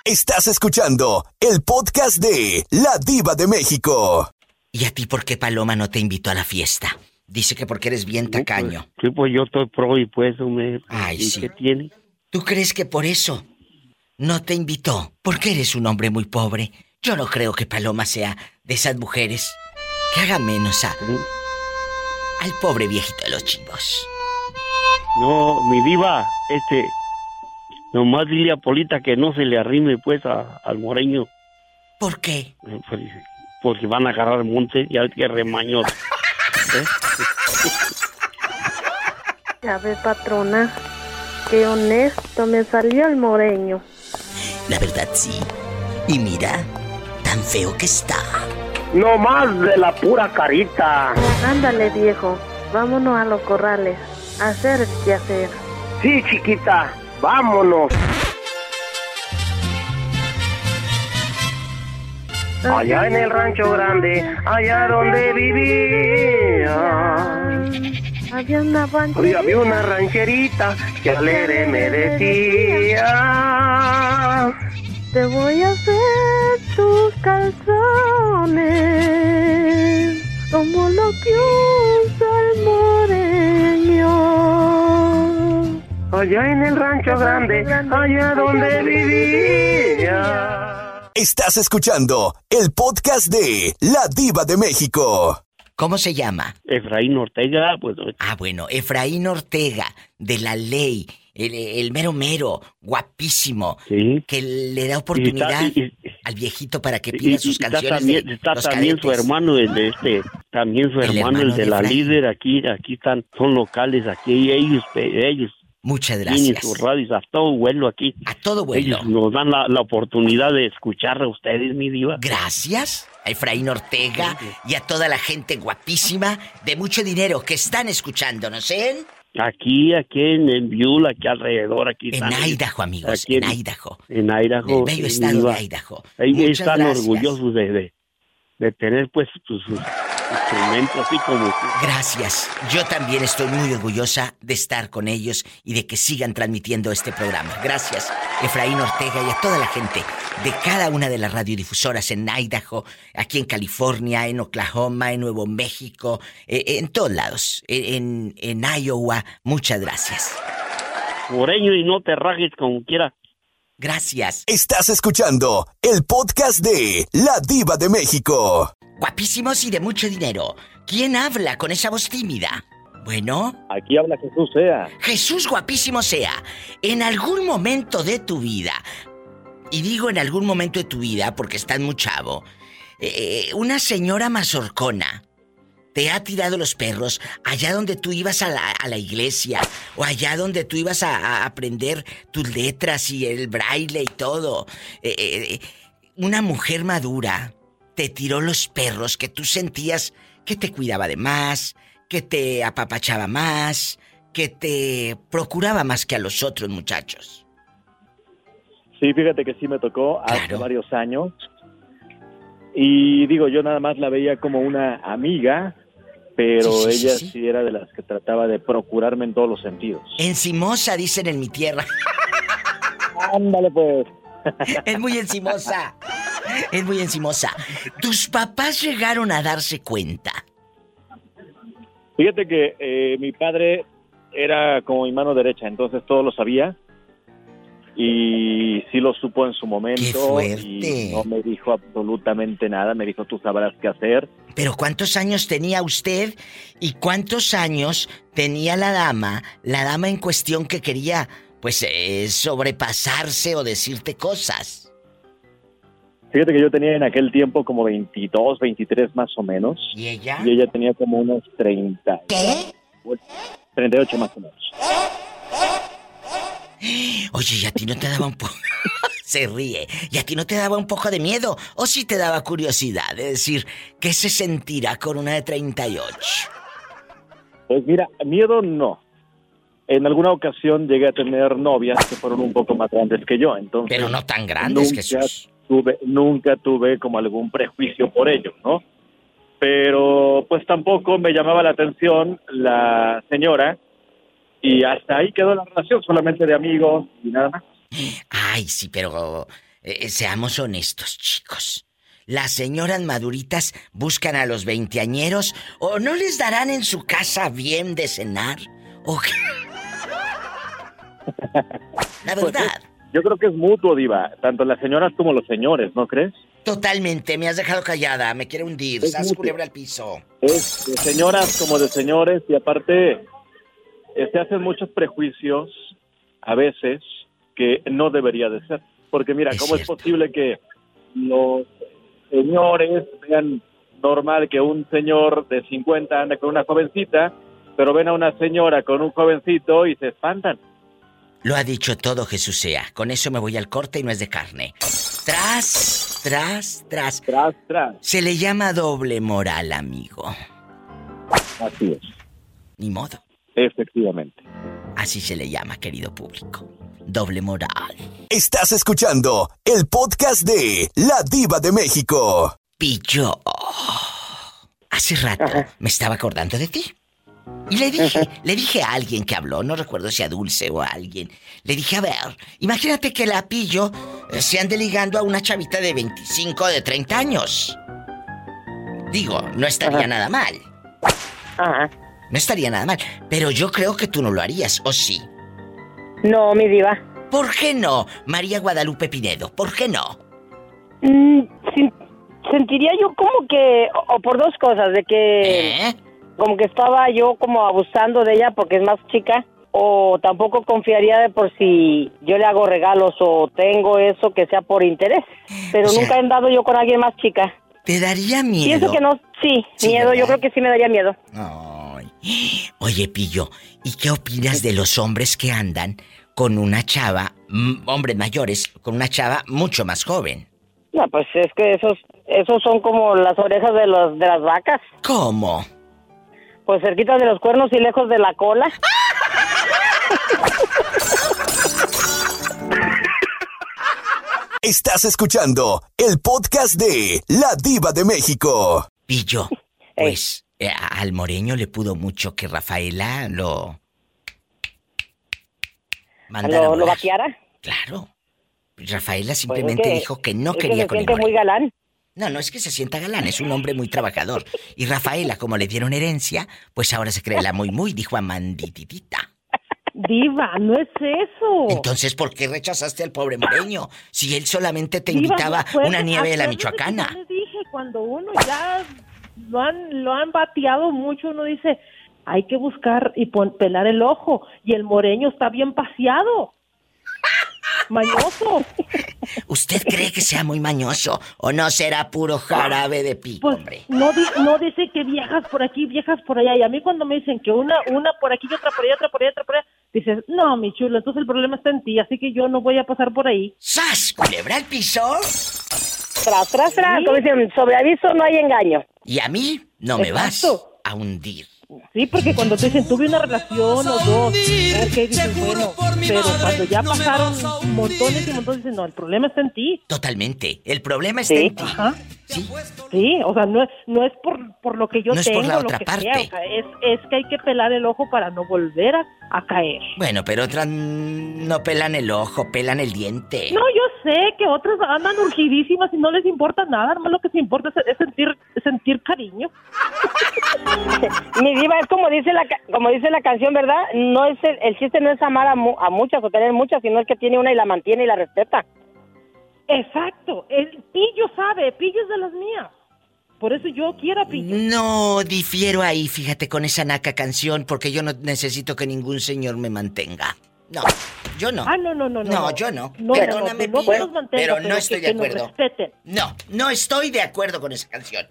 Estás escuchando el podcast de La Diva de México. ¿Y a ti por qué Paloma no te invitó a la fiesta? Dice que porque eres bien tacaño. Sí, pues yo estoy pro y pues, me... Ay, ¿y sí. qué tiene? ¿Tú crees que por eso no te invitó? Porque eres un hombre muy pobre. Yo no creo que Paloma sea de esas mujeres que haga menos a, al pobre viejito de los chivos. No, mi diva, este... Nomás dile a Polita que no se le arrime, pues, a- al moreño. ¿Por qué? Eh, pues, porque van a agarrar monte y hay que remaños. ¿Eh? Ya ve, patrona, qué honesto me salió el moreño. La verdad sí. Y mira, tan feo que está. No más de la pura carita. Ándale, viejo, vámonos a los corrales, hacer qué hacer. Sí, chiquita, vámonos. Allá en el rancho grande, allá donde vivía. Había una rancherita. había una rancherita que alegre me decía. Te voy a hacer tus calzones como lo que usa el Allá en el rancho grande, allá donde vivía. Estás escuchando el podcast de La Diva de México. ¿Cómo se llama? Efraín Ortega, pues... Ah, bueno, Efraín Ortega, de la ley, el, el mero mero, guapísimo, que le da oportunidad Y está- y- al viejito para que pida y sus está canciones también, está también su hermano, el de este, también su El hermano, el de, de la líder, aquí, aquí están, son locales, aquí ellos, ellos. Muchas gracias. sus radios a todo vuelo aquí. A todo vuelo. Ellos nos dan la, la oportunidad de escuchar a ustedes, mi diva. Gracias a Efraín Ortega y a toda la gente guapísima de mucho dinero que están escuchándonos en, Aquí, aquí en, en Beulah, aquí alrededor, aquí en están. Idaho, amigos, Aquí en Idaho. En Idaho. En el bello estado de Idaho. Ahí Muchas están gracias. orgullosos de, de, de tener, pues, sus, sus- instrumento así como tú. Gracias. Yo también estoy muy orgullosa de estar con ellos y de que sigan transmitiendo este programa. Gracias, Efraín Ortega y a toda la gente de cada una de las radiodifusoras en Idaho, aquí en California, en Oklahoma, en Nuevo México, eh, en todos lados, eh, en, en Iowa. Muchas gracias. Moreño y no te rajes como quiera. Gracias. Estás escuchando el podcast de La Diva de México. Guapísimos y de mucho dinero. ¿Quién habla con esa voz tímida? Bueno. Aquí habla Jesús Sea. Jesús guapísimo sea. En algún momento de tu vida, y digo en algún momento de tu vida porque estás muy chavo, eh, una señora mazorcona te ha tirado los perros allá donde tú ibas a la, a la iglesia o allá donde tú ibas a, a aprender tus letras y el braille y todo. Eh, eh, eh, una mujer madura te tiró los perros que tú sentías que te cuidaba de más, que te apapachaba más, que te procuraba más que a los otros muchachos. Sí, fíjate que sí me tocó hace varios años. Y digo, yo nada más la veía como una amiga, pero Sí, sí, sí, ella sí. sí, era de las que trataba de procurarme en todos los sentidos. Encimosa, dicen en mi tierra. Ándale pues. Es muy encimosa. Es muy encimosa. ¿Tus papás llegaron a darse cuenta? Fíjate que eh, mi padre era como mi mano derecha, entonces todo lo sabía. Y sí lo supo en su momento. fuerte! Y no me dijo absolutamente nada. Me dijo, tú sabrás qué hacer. Pero ¿cuántos años tenía usted y cuántos años tenía la dama, la dama en cuestión que quería, pues, eh, sobrepasarse o decirte cosas? Fíjate que yo tenía en aquel tiempo como 22, 23 más o menos. ¿Y ella? Y ella tenía como unos 30. ¿Qué? 38 más o menos. Oye, ¿y a ti no te daba un poco... Se ríe. ¿Y a ti no te daba un poco de miedo? ¿O sí te daba curiosidad de decir qué se sentirá con una de 38? Pues mira, miedo no. En alguna ocasión llegué a tener novias que fueron un poco más grandes que yo, entonces... Pero no tan grandes, nunca Jesús. Tuve, nunca tuve como algún prejuicio por ello, ¿no? Pero pues tampoco me llamaba la atención la señora y hasta ahí quedó la relación, solamente de amigos y nada más. Ay, sí, pero eh, seamos honestos, chicos. ¿Las señoras maduritas buscan a los veinteañeros o no les darán en su casa bien de cenar? ¿O qué? La verdad. Yo creo que es mutuo, Diva, tanto las señoras como los señores, ¿no crees? Totalmente, me has dejado callada, me quiere hundir, sas culebra al piso. Es de señoras como de señores y aparte eh, se hacen muchos prejuicios a veces que no debería de ser. Porque mira, ¿cómo es posible que los señores vean normal que un señor de 50 anda con una jovencita, pero ven a una señora con un jovencito y se espantan? Lo ha dicho todo Jesús sea. Con eso me voy al corte y no es de carne. Tras, tras, tras. Tras, tras. Se le llama doble moral, amigo. Así es. Ni modo. Efectivamente. Así se le llama, querido público. Doble moral. Estás escuchando el podcast de La Diva de México. Pillo. Hace rato me estaba acordando de ti. Y le dije, le dije a alguien que habló, no recuerdo si a Dulce o a alguien, le dije, a ver, imagínate que la pillo eh, se ande ligando a una chavita de 25 o de 30 años. Digo, no estaría Ajá. nada mal. No estaría nada mal. Pero yo creo que tú no lo harías, ¿o sí? No, mi diva. ¿Por qué no, María Guadalupe Pinedo? ¿Por qué no? Mm, sentiría yo como que, o, o por dos cosas, de que como que estaba yo como abusando de ella porque es más chica, o tampoco confiaría de por si yo le hago regalos o tengo eso que sea por interés. Pero O sea- nunca he andado yo con alguien más chica. ¿Te daría miedo? Pienso que no, sí, Sí, miedo, yo creo que sí me daría miedo. Oye, Pillo, ¿y qué opinas de los hombres que andan con una chava, hombres mayores, con una chava mucho más joven? No, pues es que esos, esos son como las orejas de, los, de las vacas. ¿Cómo? Pues cerquita de los cuernos y lejos de la cola. Estás escuchando el podcast de La Diva de México. Pillo, Pues eh, al moreño le pudo mucho que Rafaela lo... mandara a ¿Lo, lo vaqueara? Claro. Rafaela simplemente que- dijo que no es que quería se con el muy galán. No, no es que se sienta galán, es un hombre muy trabajador. Y Rafaela, como le dieron herencia, pues ahora se cree la muy muy, dijo Amandititita. Diva, no es eso. Entonces, ¿por qué rechazaste al pobre moreño? Si él solamente te Diva, invitaba una nieve de la michoacana. yo les dije, cuando uno ya lo han, lo han bateado mucho, uno dice, hay que buscar y pon- pelar el ojo. Y el moreño está bien paseado. Mañoso. ¿Usted cree que sea muy mañoso o no será puro jarabe de pico, Pues hombre? no, di- no dice que viejas por aquí, viejas por allá. Y a mí cuando me dicen que una, una por aquí y otra por allá, otra por allá, otra por allá, dices, no, mi chulo, entonces el problema está en ti, así que yo no voy a pasar por ahí. ¡Sas! ¿Culebra el piso? Tras, tras, tras. Como dicen, sobre aviso no hay engaño. Y a mí no me Exacto. vas a hundir. Sí, porque cuando te dicen tuve una relación o dos, ok, dices bueno, pero cuando ya pasaron montones y montones, dicen no, el problema está en ti. Totalmente. El problema está Sí, en ti. ajá. Sí, o sea, no es, no es por, por lo que yo No es tengo, por la lo otra que parte. sea, o sea, es, es que hay que pelar el ojo para no volver a, a caer. Bueno, pero otras no pelan el ojo, pelan el diente. No, yo sé que otras andan urgidísimas y no les importa nada, nomás lo que se importa es, es sentir, es sentir cariño. Mi diva, es como dice la ca- como dice la canción, ¿verdad? No es el, el chiste no es amar a, mu- a muchas o tener muchas, sino el que tiene una y la mantiene y la respeta. Exacto, el pillo sabe, pillo es de las mías. Por eso yo quiero a pillo. No difiero ahí, fíjate, con esa naca canción, porque yo no necesito que ningún señor me mantenga. No, yo no. Ah, no, no, no, no. No, yo no. No, Perdóname, no, Pillo, pero pero no estoy que de acuerdo. No, no estoy de acuerdo con esa canción.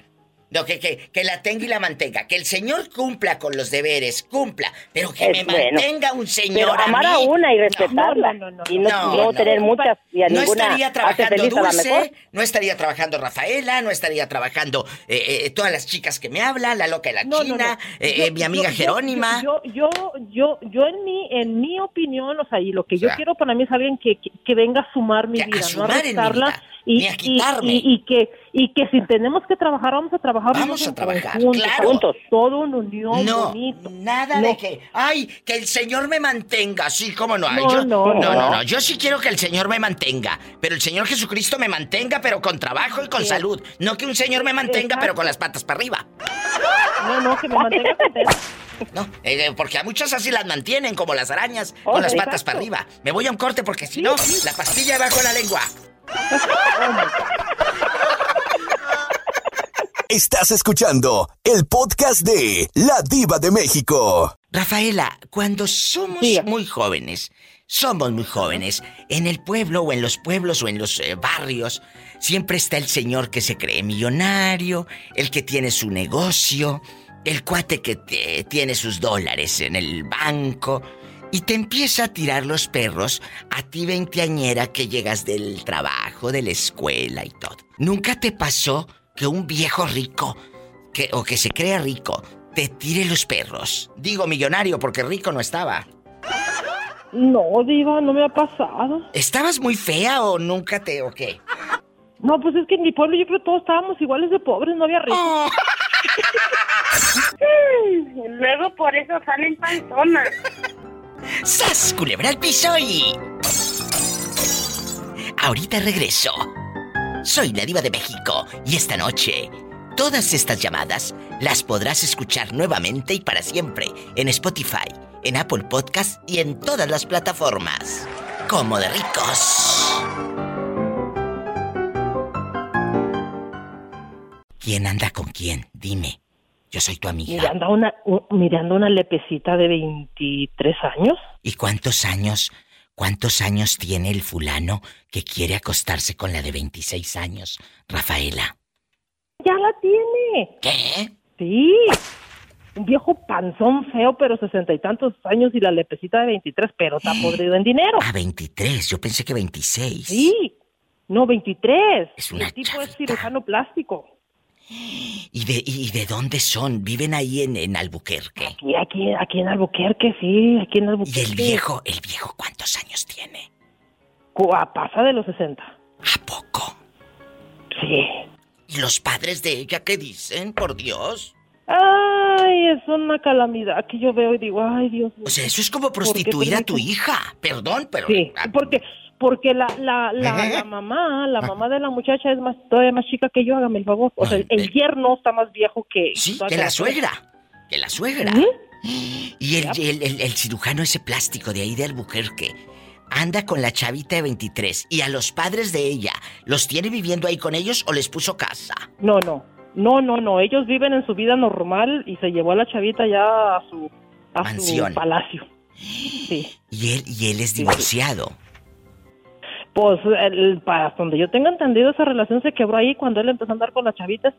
No, que, que, que la tenga y la mantenga. Que el señor cumpla con los deberes, cumpla. Pero que Es me bueno. mantenga un señor Pero amar a a mí. una y respetarla. y no, No, no no. tener muchas y a No estaría trabajando a. Dulce, no estaría trabajando Rafaela, no estaría trabajando eh, eh, todas las chicas que me hablan, la loca de la No, no, China, no. eh, Yo- eh, mi amiga yo- Jerónima. Yo, yo, yo, yo en mi, en mi opinión, o sea, y lo que yo sea. quiero para mí es alguien que, que, que venga a sumar mi Que a vida, no a sumar en mi restarla. vida, y, ni a y- quitarme. Y, y que, y que si tenemos que trabajar, vamos a trabajar Vamos a trabajar, claro. juntos. Todo una unión No, bonito. nada No. de que, ay, que el Señor me mantenga, sí, cómo no. Ay, No, yo, no, no, no. no, yo sí quiero que el Señor me mantenga, pero el Señor Jesucristo me mantenga, pero con trabajo y con Sí. salud. No que un Señor me mantenga, Exacto. pero con las patas para arriba. No, no, que me mantenga. No, eh, porque a muchas así las mantienen, como las arañas, Oh, con las exacto. patas para arriba. Me voy a un corte porque si no, la pastilla va con la lengua. Estás escuchando el podcast de La Diva de México. Rafaela, cuando somos muy jóvenes, somos muy jóvenes, en el pueblo o en los pueblos o en los eh, barrios, siempre está el señor que se cree millonario, el que tiene su negocio, el cuate que te- tiene sus dólares en el banco y te empieza a tirar los perros a ti veinteañera que llegas del trabajo, de la escuela y todo. ¿Nunca te pasó que un viejo rico que, o que se crea rico te tire los perros? Digo millonario porque rico no estaba. No, Diva, no me ha pasado. ¿Estabas muy fea o nunca te o qué? No, pues es que en mi pueblo yo creo que todos estábamos iguales de pobres, no había ricos. Oh. Luego por eso salen panzonas. ¡Sas! Culebra al piso y. Ahorita regreso. Soy la Diva de México y esta noche todas estas llamadas las podrás escuchar nuevamente y para siempre en Spotify, en Apple Podcast y en todas las plataformas. Como de ricos. ¿Quién anda con quién? Dime. Yo soy tu amiga. Mirando una, mirando una lepecita de 23 años. ¿Y cuántos años, cuántos años tiene el fulano que quiere acostarse con la de 26 años, Rafaela? Ya la tiene. ¿Qué? Sí. Un viejo panzón feo, pero sesenta y tantos años y la lepecita de 23, pero está podrido en dinero. Ah, 23, yo pensé que 26. Sí. No, 23. Es una el tipo es cirujano plástico. ¿Y de, y de dónde son? ¿Viven ahí en, en Albuquerque? Y aquí, aquí en Albuquerque, sí, aquí en ¿Y Albuquerque. el viejo, el viejo cuántos años tiene? Cua- Pasa de los 60. ¿A poco? Sí. ¿Y los padres de ella qué dicen, por Dios? Ay, es una calamidad que yo veo y digo, ay, Dios mío. O sea, eso es como ¿Por qué prostituir a tu hija. Perdón, pero... Sí, porque porque la la, la, la mamá, la mamá de la muchacha es más todavía más chica que yo, hágame el favor. O sea, el, el yerno está más viejo que Sí, que la suegra. Que la suegra. Y el, el- el- el cirujano ese plástico de ahí de Albuquerque anda con la chavita de 23 y a los padres de ella, ¿los tiene viviendo ahí con ellos o les puso casa? No, no. No, no, no, ellos viven en su vida normal y se llevó a la chavita ya a su a Mansión. su palacio. Sí. Y él, y él es divorciado. Pues el, para donde yo tengo entendido esa relación se quebró ahí cuando él empezó a andar con la chavita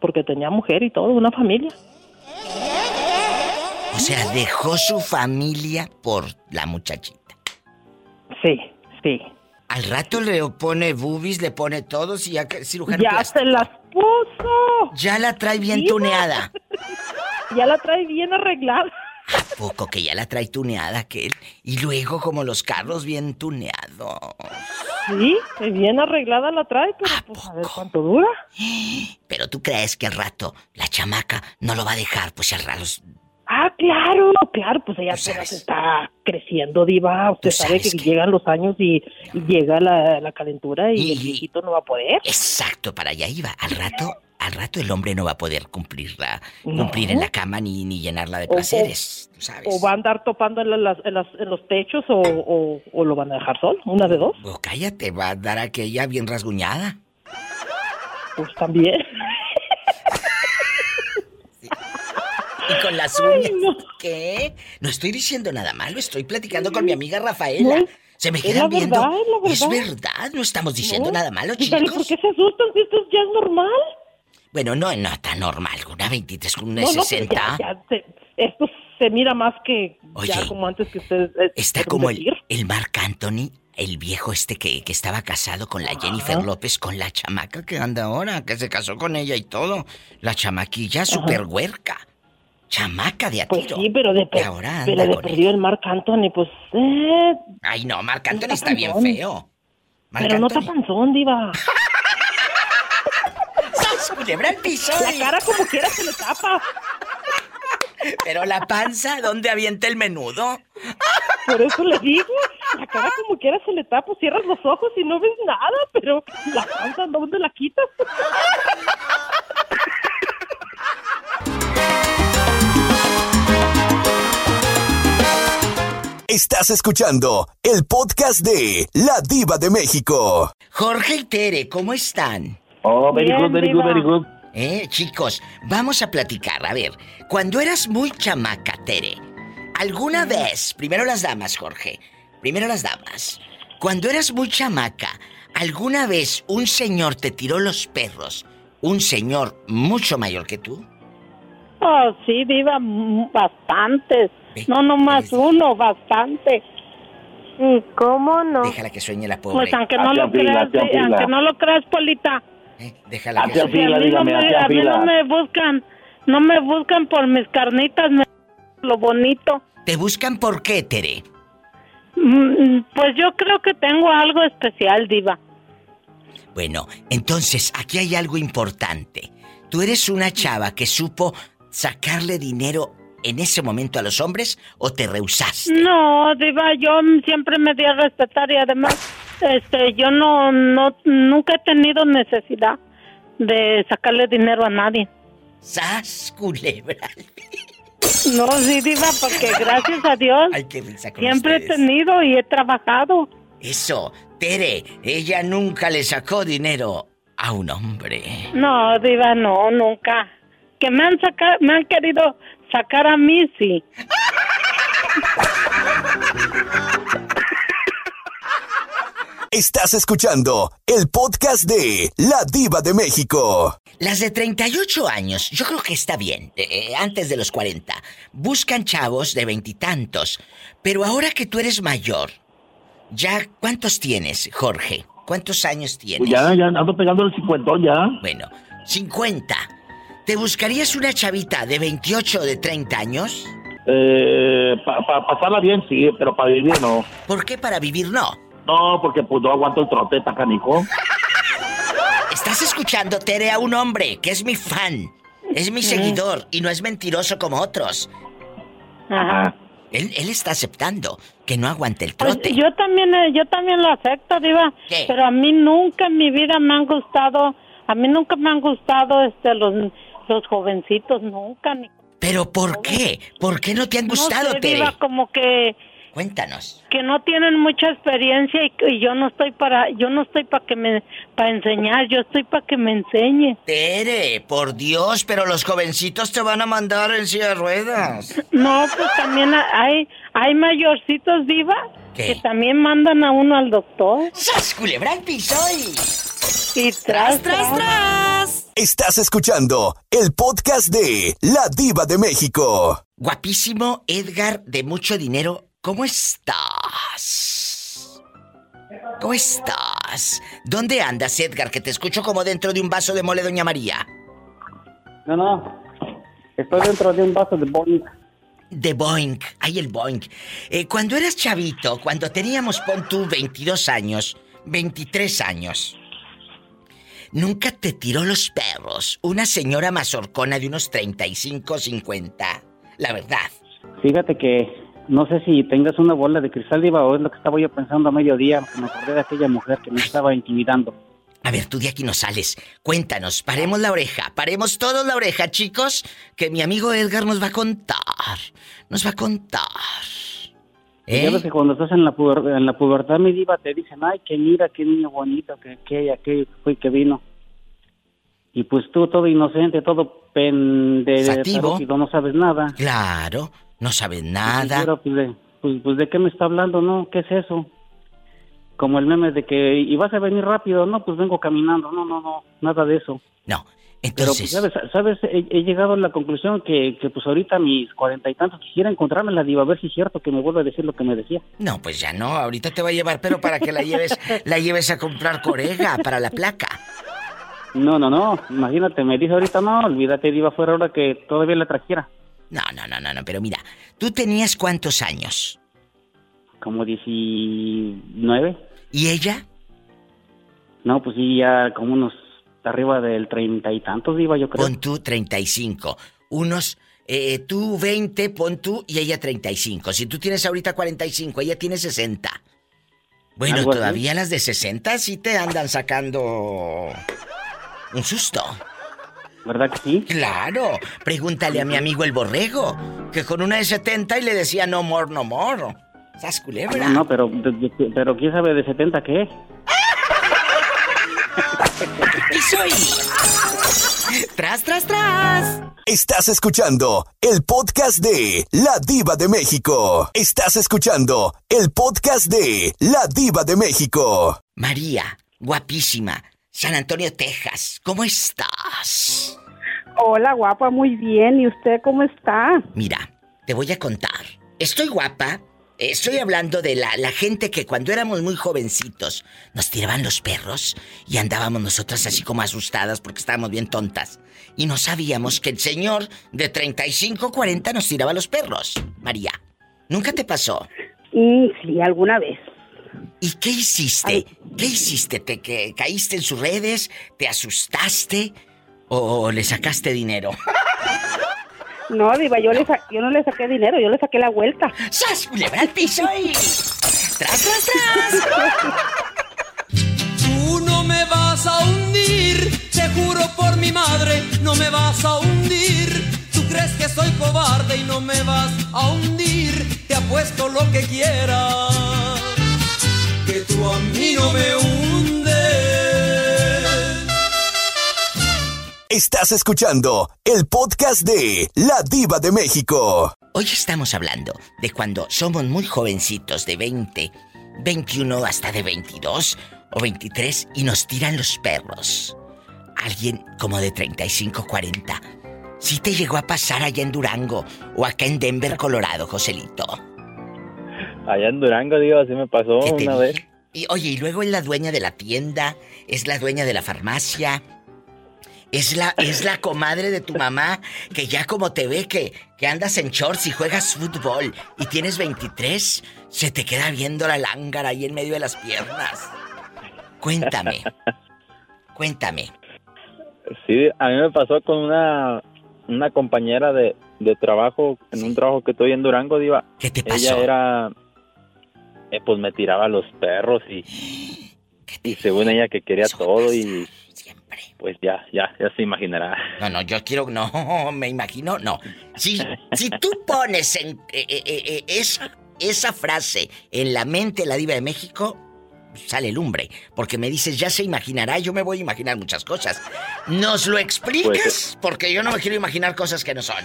porque tenía mujer y todo, una familia. O sea, dejó su familia por la muchachita. Sí, sí. Al rato le pone boobies, le pone todos y ya que cirujano Ya plástico. se las puso. Ya la trae bien Sí, tuneada. Ya la trae bien arreglada. Poco que ya la trae tuneada aquel. Y luego como los carros bien tuneados. Sí, bien arreglada la trae, pero pues a ver cuánto dura. Pero tú crees que al rato la chamaca no lo va a dejar, pues al rato. Ah, claro, claro, pues ella apenas está creciendo, diva. Usted sabe que, llegan los años y, y llega la, la calentura y, el viejito no va a poder. Exacto, para allá iba. Al rato, al rato el hombre no va a poder cumplirla, No. cumplir en la cama ni, ni llenarla de o- placeres. tú sabes. O va a andar topando en, las- en las- en los techos o, o- o lo van a dejar solo, una de dos. O cállate, va a dar aquella bien rasguñada. Pues también. Y con las uñas. ¿Qué? No estoy diciendo nada malo, estoy platicando con mi amiga Rafaela. No, Se me es quedan viendo. verdad, es verdad. no estamos diciendo No. nada malo, chicos. ¿por qué se asustan si esto ya es normal? Bueno, no, no tan normal. Una 23 con una no, no, pero 60. ya- ya se- esto se mira más que Oye, ya como antes que ustedes... eh, Está como el, el Marc Anthony, el viejo este que, que estaba casado con la Jennifer López, con la chamaca que anda ahora, que se casó con ella y todo. La chamaquilla super huerca. Chamaca de a Pues sí, pero de, per- ahora pero de perdido el Marc Anthony, pues... Eh, Ay, no, Marc Anthony Está está bien feo. Marc pero no está panzón, diva. ¡Sas, culebra al piso! La cara como quiera se le tapa. Pero la panza, ¿dónde avienta el menudo? Por eso le digo, la cara como quiera se le tapa, cierras los ojos y no ves nada, pero la panza, ¿dónde la quitas? Estás escuchando el podcast de La Diva de México. Jorge y Tere, ¿cómo están? Oh, very Bien, good, very good, very good. Eh, chicos, vamos a platicar. A ver, cuando eras muy chamaca, Tere, ¿alguna vez, primero las damas, Jorge, primero las damas, cuando eras muy chamaca, ¿alguna vez un señor te tiró los perros? Un señor mucho mayor que tú. Oh, sí, viva bastantes. No nomás uno, bastante. ¿Y cómo no? Déjala que sueñe la pobre. Pues aunque no lo creas, sí, aunque no lo creas, Polita. Déjala que Hacia fila, dígame, hacia fila. no me buscan, no me buscan por mis carnitas, me lo bonito. ¿Te buscan por qué, Tere? Mm, Pues yo creo que tengo algo especial, diva. Bueno, entonces aquí hay algo importante. Tú eres una chava que supo sacarle dinero en ese momento a los hombres o te rehusaste. No, diva, yo siempre me di a respetar y además, este, yo no, no, nunca he tenido necesidad de sacarle dinero a nadie. ¡Sas, culebra! No, sí, diva, porque gracias a Dios Ay, qué risa con siempre ustedes. he tenido y he trabajado. Eso, Tere, ella nunca le sacó dinero a un hombre. No, diva, no, nunca. Que me han sacado, me han querido sacar a mí, sí. Estás escuchando el podcast de La Diva de México. Las de 38 años, yo creo que está bien, eh, eh, antes de los 40. Buscan chavos de veintitantos. Pero ahora que tú eres mayor, ya, ¿cuántos tienes, Jorge? ¿Cuántos años tienes? Pues ya, ya ando pegando el cincuentón ya. Bueno, 50. ¿Te buscarías una chavita de 28 o de 30 años? Eh, para pasarla bien, sí, pero para vivir no. ¿Por qué para vivir no? No, porque pues no aguanto el trote, tacanico. Estás escuchando, Tere, a un hombre que es mi fan. Es mi Sí. seguidor y no es mentiroso como otros. Ajá. Él, él está aceptando que no aguante el Pues trote. yo también, eh, yo también lo acepto, Diva. ¿Qué? Pero a mí nunca en mi vida me han gustado, a mí nunca me han gustado este los los jovencitos, nunca. Ni, ¿Pero por qué? ¿Por qué no te han gustado, no sé, Tere? Diva, como que Cuéntanos. que no tienen mucha experiencia y, y yo no estoy para, yo no estoy para que me, para enseñar, yo estoy para que me enseñe. Tere, por Dios, pero los jovencitos te van a mandar en silla de ruedas. No, pues también hay, hay mayorcitos, Diva, ¿Qué? que también mandan a uno al doctor. ¡Sas, culebra. Y tras, tras, tras. Estás escuchando el podcast de La Diva de México. Guapísimo Edgar de mucho dinero, ¿cómo estás? ¿Cómo estás? ¿Dónde andas, Edgar? Que te escucho como dentro de un vaso de mole, Doña María. No, no. Estoy dentro de un vaso de Boeing. De Boink, hay el Boink. Eh, cuando eras chavito, cuando teníamos, pon tú, 22 años, 23 años, nunca te tiró los perros una señora mazorcona de unos 35, 50. La verdad. Fíjate que no sé si tengas una bola de cristal, Diva, o es lo que estaba yo pensando a mediodía, que me acordé de aquella mujer que me estaba intimidando. A ver, tú de aquí no sales. Cuéntanos, paremos la oreja, paremos todos la oreja, chicos, que mi amigo Edgar nos va a contar. Nos va a contar. Y Ya ¿Eh? ves que cuando estás en la, puber- en la pubertad, mi diva, te dicen, ay, que mira, qué niño bonito, que que aquel fue que vino. Y pues tú, todo inocente, todo pendejo, no sabes nada. Claro, no sabes Y nada. pero, pues, de, pues, pues, ¿de qué me está hablando, no? ¿Qué es eso? Como el meme de que, ¿y vas a venir rápido? No, pues vengo caminando. No, no, no, nada de eso. No, Pero, pues, ¿sabes? ¿sabes? He, he llegado a la conclusión que, que, pues, ahorita mis cuarenta y tantos quisiera encontrarme la diva, a ver si es cierto que me vuelve a decir lo que me decía. No, pues ya no, ahorita te va a llevar, pero para que la lleves, la lleves a comprar corega para la placa. No, no, no, imagínate, me dice ahorita, no, olvídate, diva, fuera ahora que todavía la trajera. No, no, no, no, no, pero mira, ¿tú tenías cuántos años? Como 19. ¿Y ella? No, pues sí, ya como unos arriba del treinta y tantos, diva, yo creo. Pon tú 35. Unos, eh, tú 20, pon tú y ella 35. Si tú tienes ahorita 45, ella tiene 60. Bueno, así. todavía las de 60 sí te andan sacando un susto. ¿Verdad que sí? Claro. Pregúntale a mi amigo el borrego, que con una de 70 y le decía no more, no more. ¿Sas culebra? No, no, pero, de- de- pero ¿quién sabe de 70 qué? Y soy. Tras, tras, tras. Estás escuchando el podcast de La Diva de México. Estás escuchando el podcast de La Diva de México. María, guapísima, San Antonio, Texas, ¿cómo estás? Hola, guapa, muy bien. ¿Y usted cómo está? Mira, te voy a contar. Estoy guapa. Estoy hablando de la, la gente que cuando éramos muy jovencitos nos tiraban los perros y andábamos nosotras así como asustadas porque estábamos bien tontas. Y no sabíamos que el señor de 35, 40 nos tiraba los perros. María, ¿nunca te pasó? Mm, sí, alguna vez. ¿Y qué hiciste? ¿Qué hiciste? ¿Te que, caíste en sus redes? ¿Te asustaste? ¿O le sacaste dinero? No, Diva, yo, le yo no le saqué dinero, yo le saqué la vuelta. ¡Sas! Culebra al piso y... ¡Tras, tras, tras! Tú no me vas a hundir, te juro por mi madre, no me vas a hundir. Tú crees que soy cobarde y no me vas a hundir, te apuesto lo que quieras, tú a mí no me hundes. Estás escuchando el podcast de La Diva de México. Hoy estamos hablando de cuando somos muy jovencitos, de 20, 21 hasta de 22 o 23 y nos tiran los perros. Alguien como de 35, 40. ¿Sí te llegó a pasar allá en Durango o acá en Denver, Colorado, Joselito? Allá en Durango, digo, así me pasó ¿Qué te una vez. Y oye, y luego es la dueña de la tienda, es la dueña de la farmacia, es la, es la comadre de tu mamá, que ya como te ve que, que andas en shorts y juegas fútbol y tienes 23, se te queda viendo la lángara ahí en medio de las piernas. Cuéntame, cuéntame. Sí, a mí me pasó con una una compañera de, de trabajo, en un trabajo que estoy en Durango, Diva. ¿Qué te Ella pasó? era, eh, pues me tiraba a los perros y, y según ella que quería todo y pues ya, ya, ya se imaginará. No, no, yo quiero, no, me imagino, no. Si, si tú pones en, eh, eh, eh, esa, esa frase en la mente de la diva de México, sale lumbre. Porque me dices, ya se imaginará, yo me voy a imaginar muchas cosas. ¿Nos lo explicas? Pues, Porque yo no me quiero imaginar cosas que no son.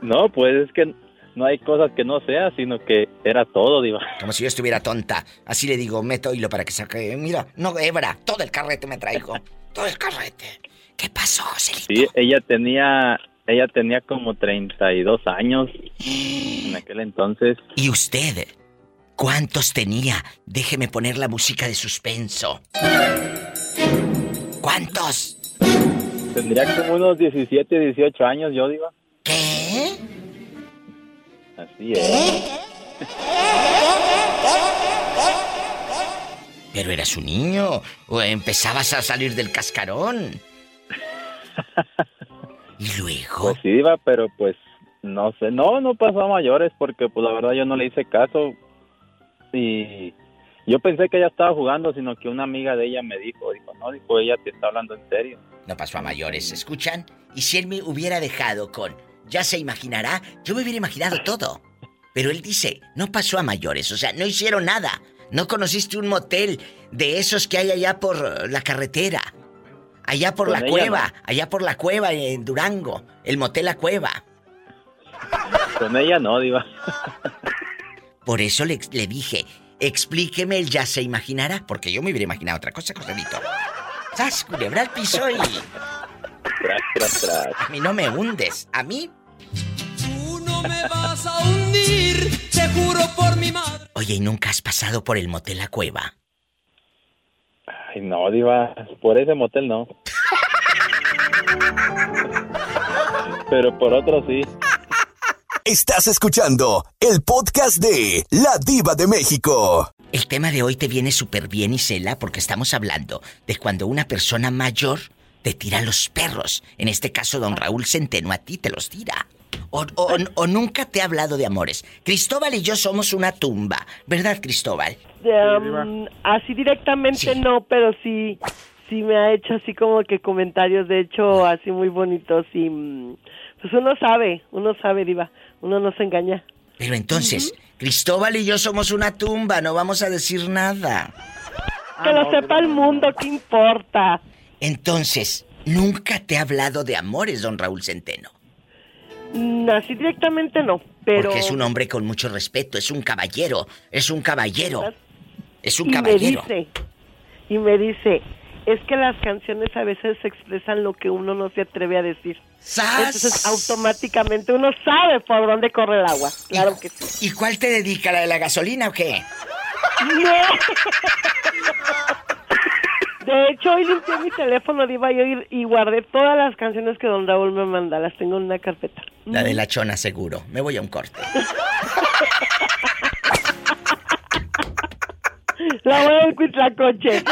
No, pues es que no hay cosas que no sea, sino que era todo, Diva. Como si yo estuviera tonta. Así le digo, meto hilo para que saque. Mira, no, hebra, todo el carrete me traigo. Todo el carrete. ¿Qué pasó, Joselito? Sí, ella tenía, ella tenía como 32 años en aquel entonces. ¿Y usted? ¿Cuántos tenía? Déjeme poner la música de suspenso. ¿Cuántos? Tendría como unos 17, 18 años yo, Diva. ¿Qué? Así es. Pero eras un niño o empezabas a salir del cascarón. ¿Y luego? Pues sí, Diva, pero pues no sé. No, no pasó a mayores porque pues la verdad yo no le hice caso. Y yo pensé que ella estaba jugando, sino que una amiga de ella me dijo, dijo, no, dijo, ella te está hablando en serio. No pasó a mayores, ¿escuchan? Y si él me hubiera dejado con, ya se imaginará, yo me hubiera imaginado todo. Pero él dice, no pasó a mayores, o sea, no hicieron nada. No conociste un motel de esos que hay allá por la carretera. Allá por la cueva, allá por la cueva en Durango, el motel La Cueva. Con ella no, Diva. Por eso le, le dije, explíqueme el ya se imaginará, porque yo me hubiera imaginado otra cosa, Joselito. ¡Sas, culebra al piso y... Tras, tras, tras. A mí no me hundes, a mí... Tú no me vas a hundir, te juro por mi madre. Oye, ¿y nunca has pasado por el motel La Cueva? Ay, no, Diva, por ese motel no. Pero por otro sí. Estás escuchando el podcast de La Diva de México. El tema de hoy te viene súper bien, Isela, porque estamos hablando de cuando una persona mayor te tira los perros. En este caso, don Raúl Centeno a ti te los tira. O, o- o nunca te ha hablado de amores. Cristóbal y yo somos una tumba, ¿verdad, Cristóbal? Um, así directamente no, pero sí, sí me ha hecho así como que comentarios, de hecho, así muy bonitos y mm, pues uno sabe, uno sabe, diva, uno no se engaña. Pero entonces, Cristóbal y yo somos una tumba, no vamos a decir nada. que lo sepa el mundo, ¿qué importa? Entonces, nunca te ha hablado de amores, don Raúl Centeno. Mm, así directamente no, pero... Porque es un hombre con mucho respeto, es un caballero, es un caballero. Es un y caballero. me dice, y me dice, es que las canciones a veces expresan lo que uno no se atreve a decir. Entonces automáticamente uno sabe por dónde corre el agua. Claro que sí. ¿Y cuál te dedica, la de la gasolina o qué? No. De hecho, hoy limpié mi teléfono, Diva, y, hoy- y guardé todas las canciones que don Raúl me manda. Las tengo en una carpeta. La de la chona, seguro. Me voy a un corte. La voy a Cuitlacoche.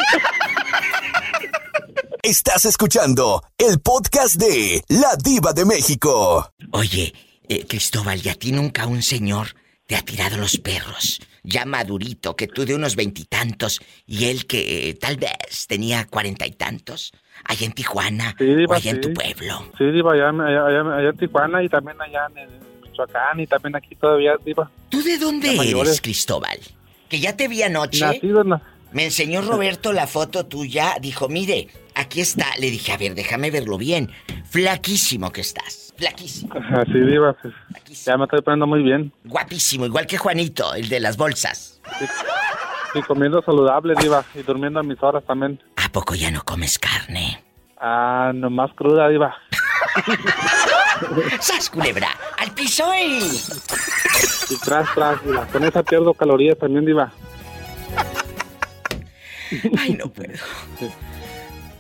Estás escuchando el podcast de La Diva de México. Oye, eh, Cristóbal, ¿y a ti nunca un señor te ha tirado los perros? Ya madurito, que tú de unos veintitantos y él que eh, tal vez tenía cuarenta y tantos. Allá en Tijuana Sí, o allá en tu pueblo. Sí, Diva, allá, allá, allá- allá en Tijuana y también allá en, Michoacán y también aquí todavía, Diva. ¿Tú de dónde eres, mayores. Cristóbal? Que ya te vi anoche. Nacido en la- Me enseñó Roberto la foto tuya. Dijo, mire, aquí está. Le dije, a ver, déjame verlo bien. Flaquísimo que estás. Flaquísimo. Así, Diva, pues, ya me estoy poniendo muy bien. Guapísimo, igual que Juanito, el de las bolsas. Y comiendo saludable, Diva, y durmiendo a mis horas también. ¿A poco ya no comes carne? Ah, nomás cruda, Diva. ¡Sas, culebra! ¡Al piso y... Y tras, tras, Diva. Con esa pierdo calorías también, Diva. Ay, no puedo.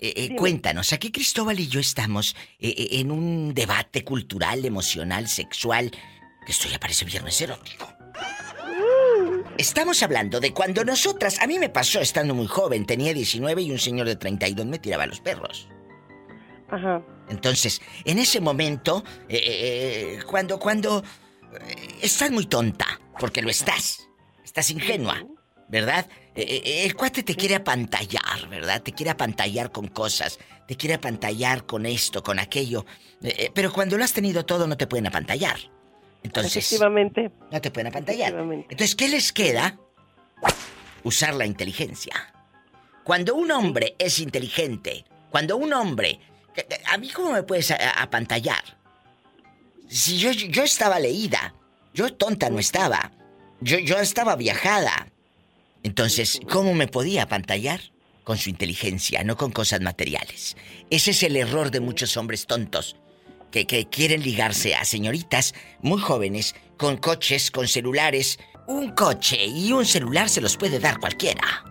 eh, cuéntanos, aquí Cristóbal y yo estamos eh, eh, en un debate cultural, emocional, sexual, que esto ya parece viernes erótico. Estamos hablando de cuando nosotras, a mí me pasó estando muy joven, tenía 19 y un señor de 32 me tiraba a los perros. Ajá. Entonces, en ese momento, eh, eh, eh, cuando, cuando eh, estás muy tonta, porque lo estás, estás ingenua, ¿verdad? Eh, eh, el cuate te quiere apantallar, ¿verdad? Te quiere apantallar con cosas, te quiere apantallar con esto, con aquello, Eh, eh, pero cuando lo has tenido todo no te pueden apantallar. Entonces, Efectivamente. no te pueden apantallar. Entonces, ¿qué les queda? Usar la inteligencia. Cuando un hombre es inteligente, cuando un hombre... ¿A mí cómo me puedes apantallar? Si yo, yo estaba leída, yo tonta no estaba, yo, yo estaba viajada. Entonces, ¿cómo me podía apantallar? Con su inteligencia, no con cosas materiales. Ese es el error de muchos hombres tontos, que, que quieren ligarse a señoritas muy jóvenes, con coches, con celulares. Un coche y un celular se los puede dar cualquiera.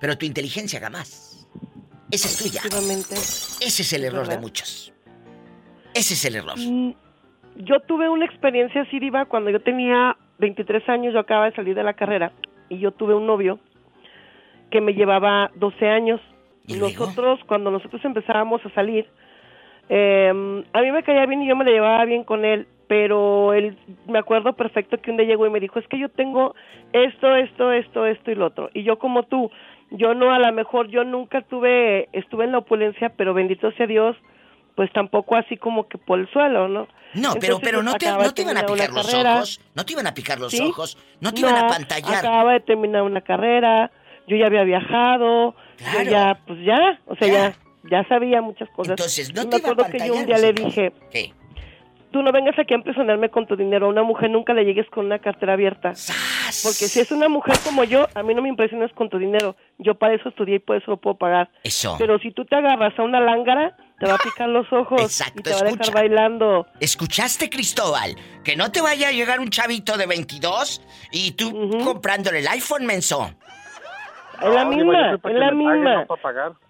Pero tu inteligencia jamás. Esa es tuya. Ese es el error de muchos. Ese es el error. Mm, Yo tuve una experiencia así, Diva, cuando yo tenía 23 años, yo acababa de salir de la carrera, y yo tuve un novio que me llevaba 12 años. Y nosotros, cuando nosotros empezábamos a salir, eh, a mí me caía bien y yo me la llevaba bien con él, pero él, me acuerdo perfecto que un día llegó y me dijo, es que yo tengo esto, esto, esto, esto y lo otro. Y yo como tú, yo no, a lo mejor, yo nunca tuve, estuve en la opulencia, pero bendito sea Dios, pues tampoco así como que por el suelo, ¿no? No, pero, Entonces, pero no te, no te iban a picar los carrera. ojos. No te iban a picar los ¿Sí? ojos. No te iban a pantallar. Acababa de terminar una carrera, yo ya había viajado, Claro. yo ya, pues ya, o sea, ya, ya sabía muchas cosas. Entonces, no Y te me iba a acuerdo que yo un día le dije, ¿Qué? tú no vengas aquí a impresionarme con tu dinero, a una mujer nunca le llegues con una cartera abierta. Porque si es una mujer como yo, a mí no me impresionas con tu dinero. Yo para eso estudié y por eso lo puedo pagar. Eso. Pero si tú te agarras a una lángara, te va a picar los ojos Exacto, y te va a dejar bailando. ¿Escuchaste, Cristóbal? Que no te vaya a llegar un chavito de 22 y tú comprándole el iPhone, menso. Es la misma, es la misma.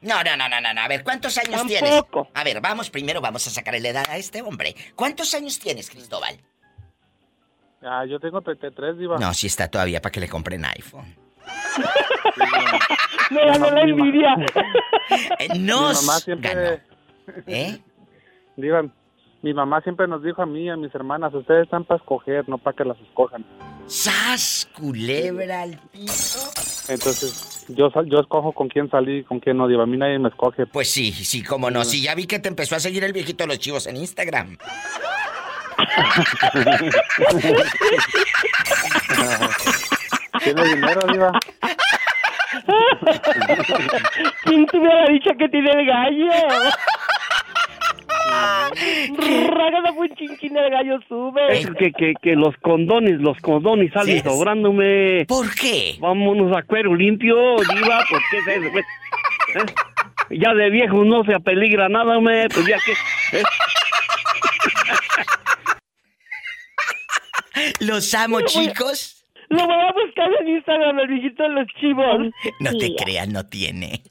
no. No, no, no, no. A ver, ¿cuántos años Tampoco. tienes? A ver, vamos, primero vamos a sacarle la edad a este hombre. ¿Cuántos años tienes, Cristóbal? Ah, yo tengo 33, Diva. No, sí está todavía para que le compren iPhone. Me ganó la envidia. Eh, Mi no mamá siempre... ¿Eh? Diva, mi mamá siempre nos dijo a mí y a mis hermanas, ustedes están para escoger, no para que las escojan. ¡Sas, culebra al piso! Entonces, yo yo escojo con quién salí y con quién no, Diva. A mí nadie me escoge. Pues sí, sí, cómo no. Sí, ya vi que te empezó a seguir el viejito de los chivos en Instagram. Tiene dinero, Diva. ¿Quién tuviera dicho que tiene el gallo? Rágada fue un chinchín el gallo sube. Es que, que, que los condones, los condones salen ¿Sí? sobrándome. ¿Por qué? Vámonos a cuero limpio, diva, ¿por qué es eso? ¿Eh? Ya de viejo no se apeligra nada, me, pues ya que... ¿eh? Los amo, chicos. Lo voy a buscar en Instagram, el viejito de los chivos. No te creas, no tiene.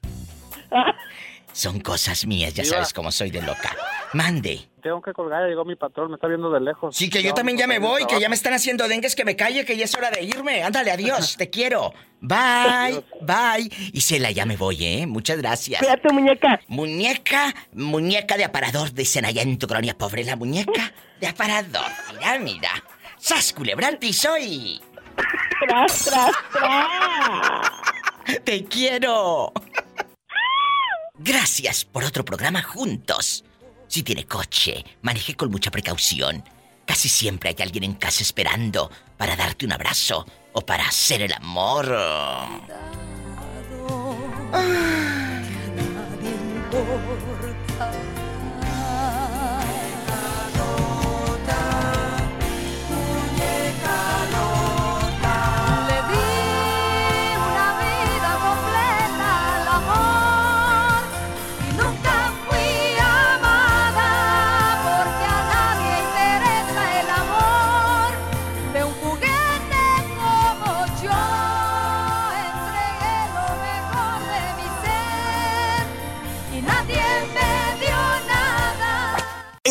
Son cosas mías, ya sabes cómo soy de loca. Mande. Tengo que colgar, ya llegó mi patrón, me está viendo de lejos. Sí, que yo también ya me voy, que ya me están haciendo dengues, que me calle, que ya es hora de irme. Ándale, adiós, te quiero. Bye, bye. Y Cela, ya me voy, ¿eh? Muchas gracias. Cuídate, muñeca. Muñeca, muñeca de aparador, dicen allá en tu colonia pobre, la muñeca de aparador. Mira, mira. ¡Sas, culebra al piso y... Tras, tras, tras. ¡Te quiero! Gracias por otro programa juntos. Si tiene coche, maneje con mucha precaución. Casi siempre hay alguien en casa esperando para darte un abrazo o para hacer el amor. Le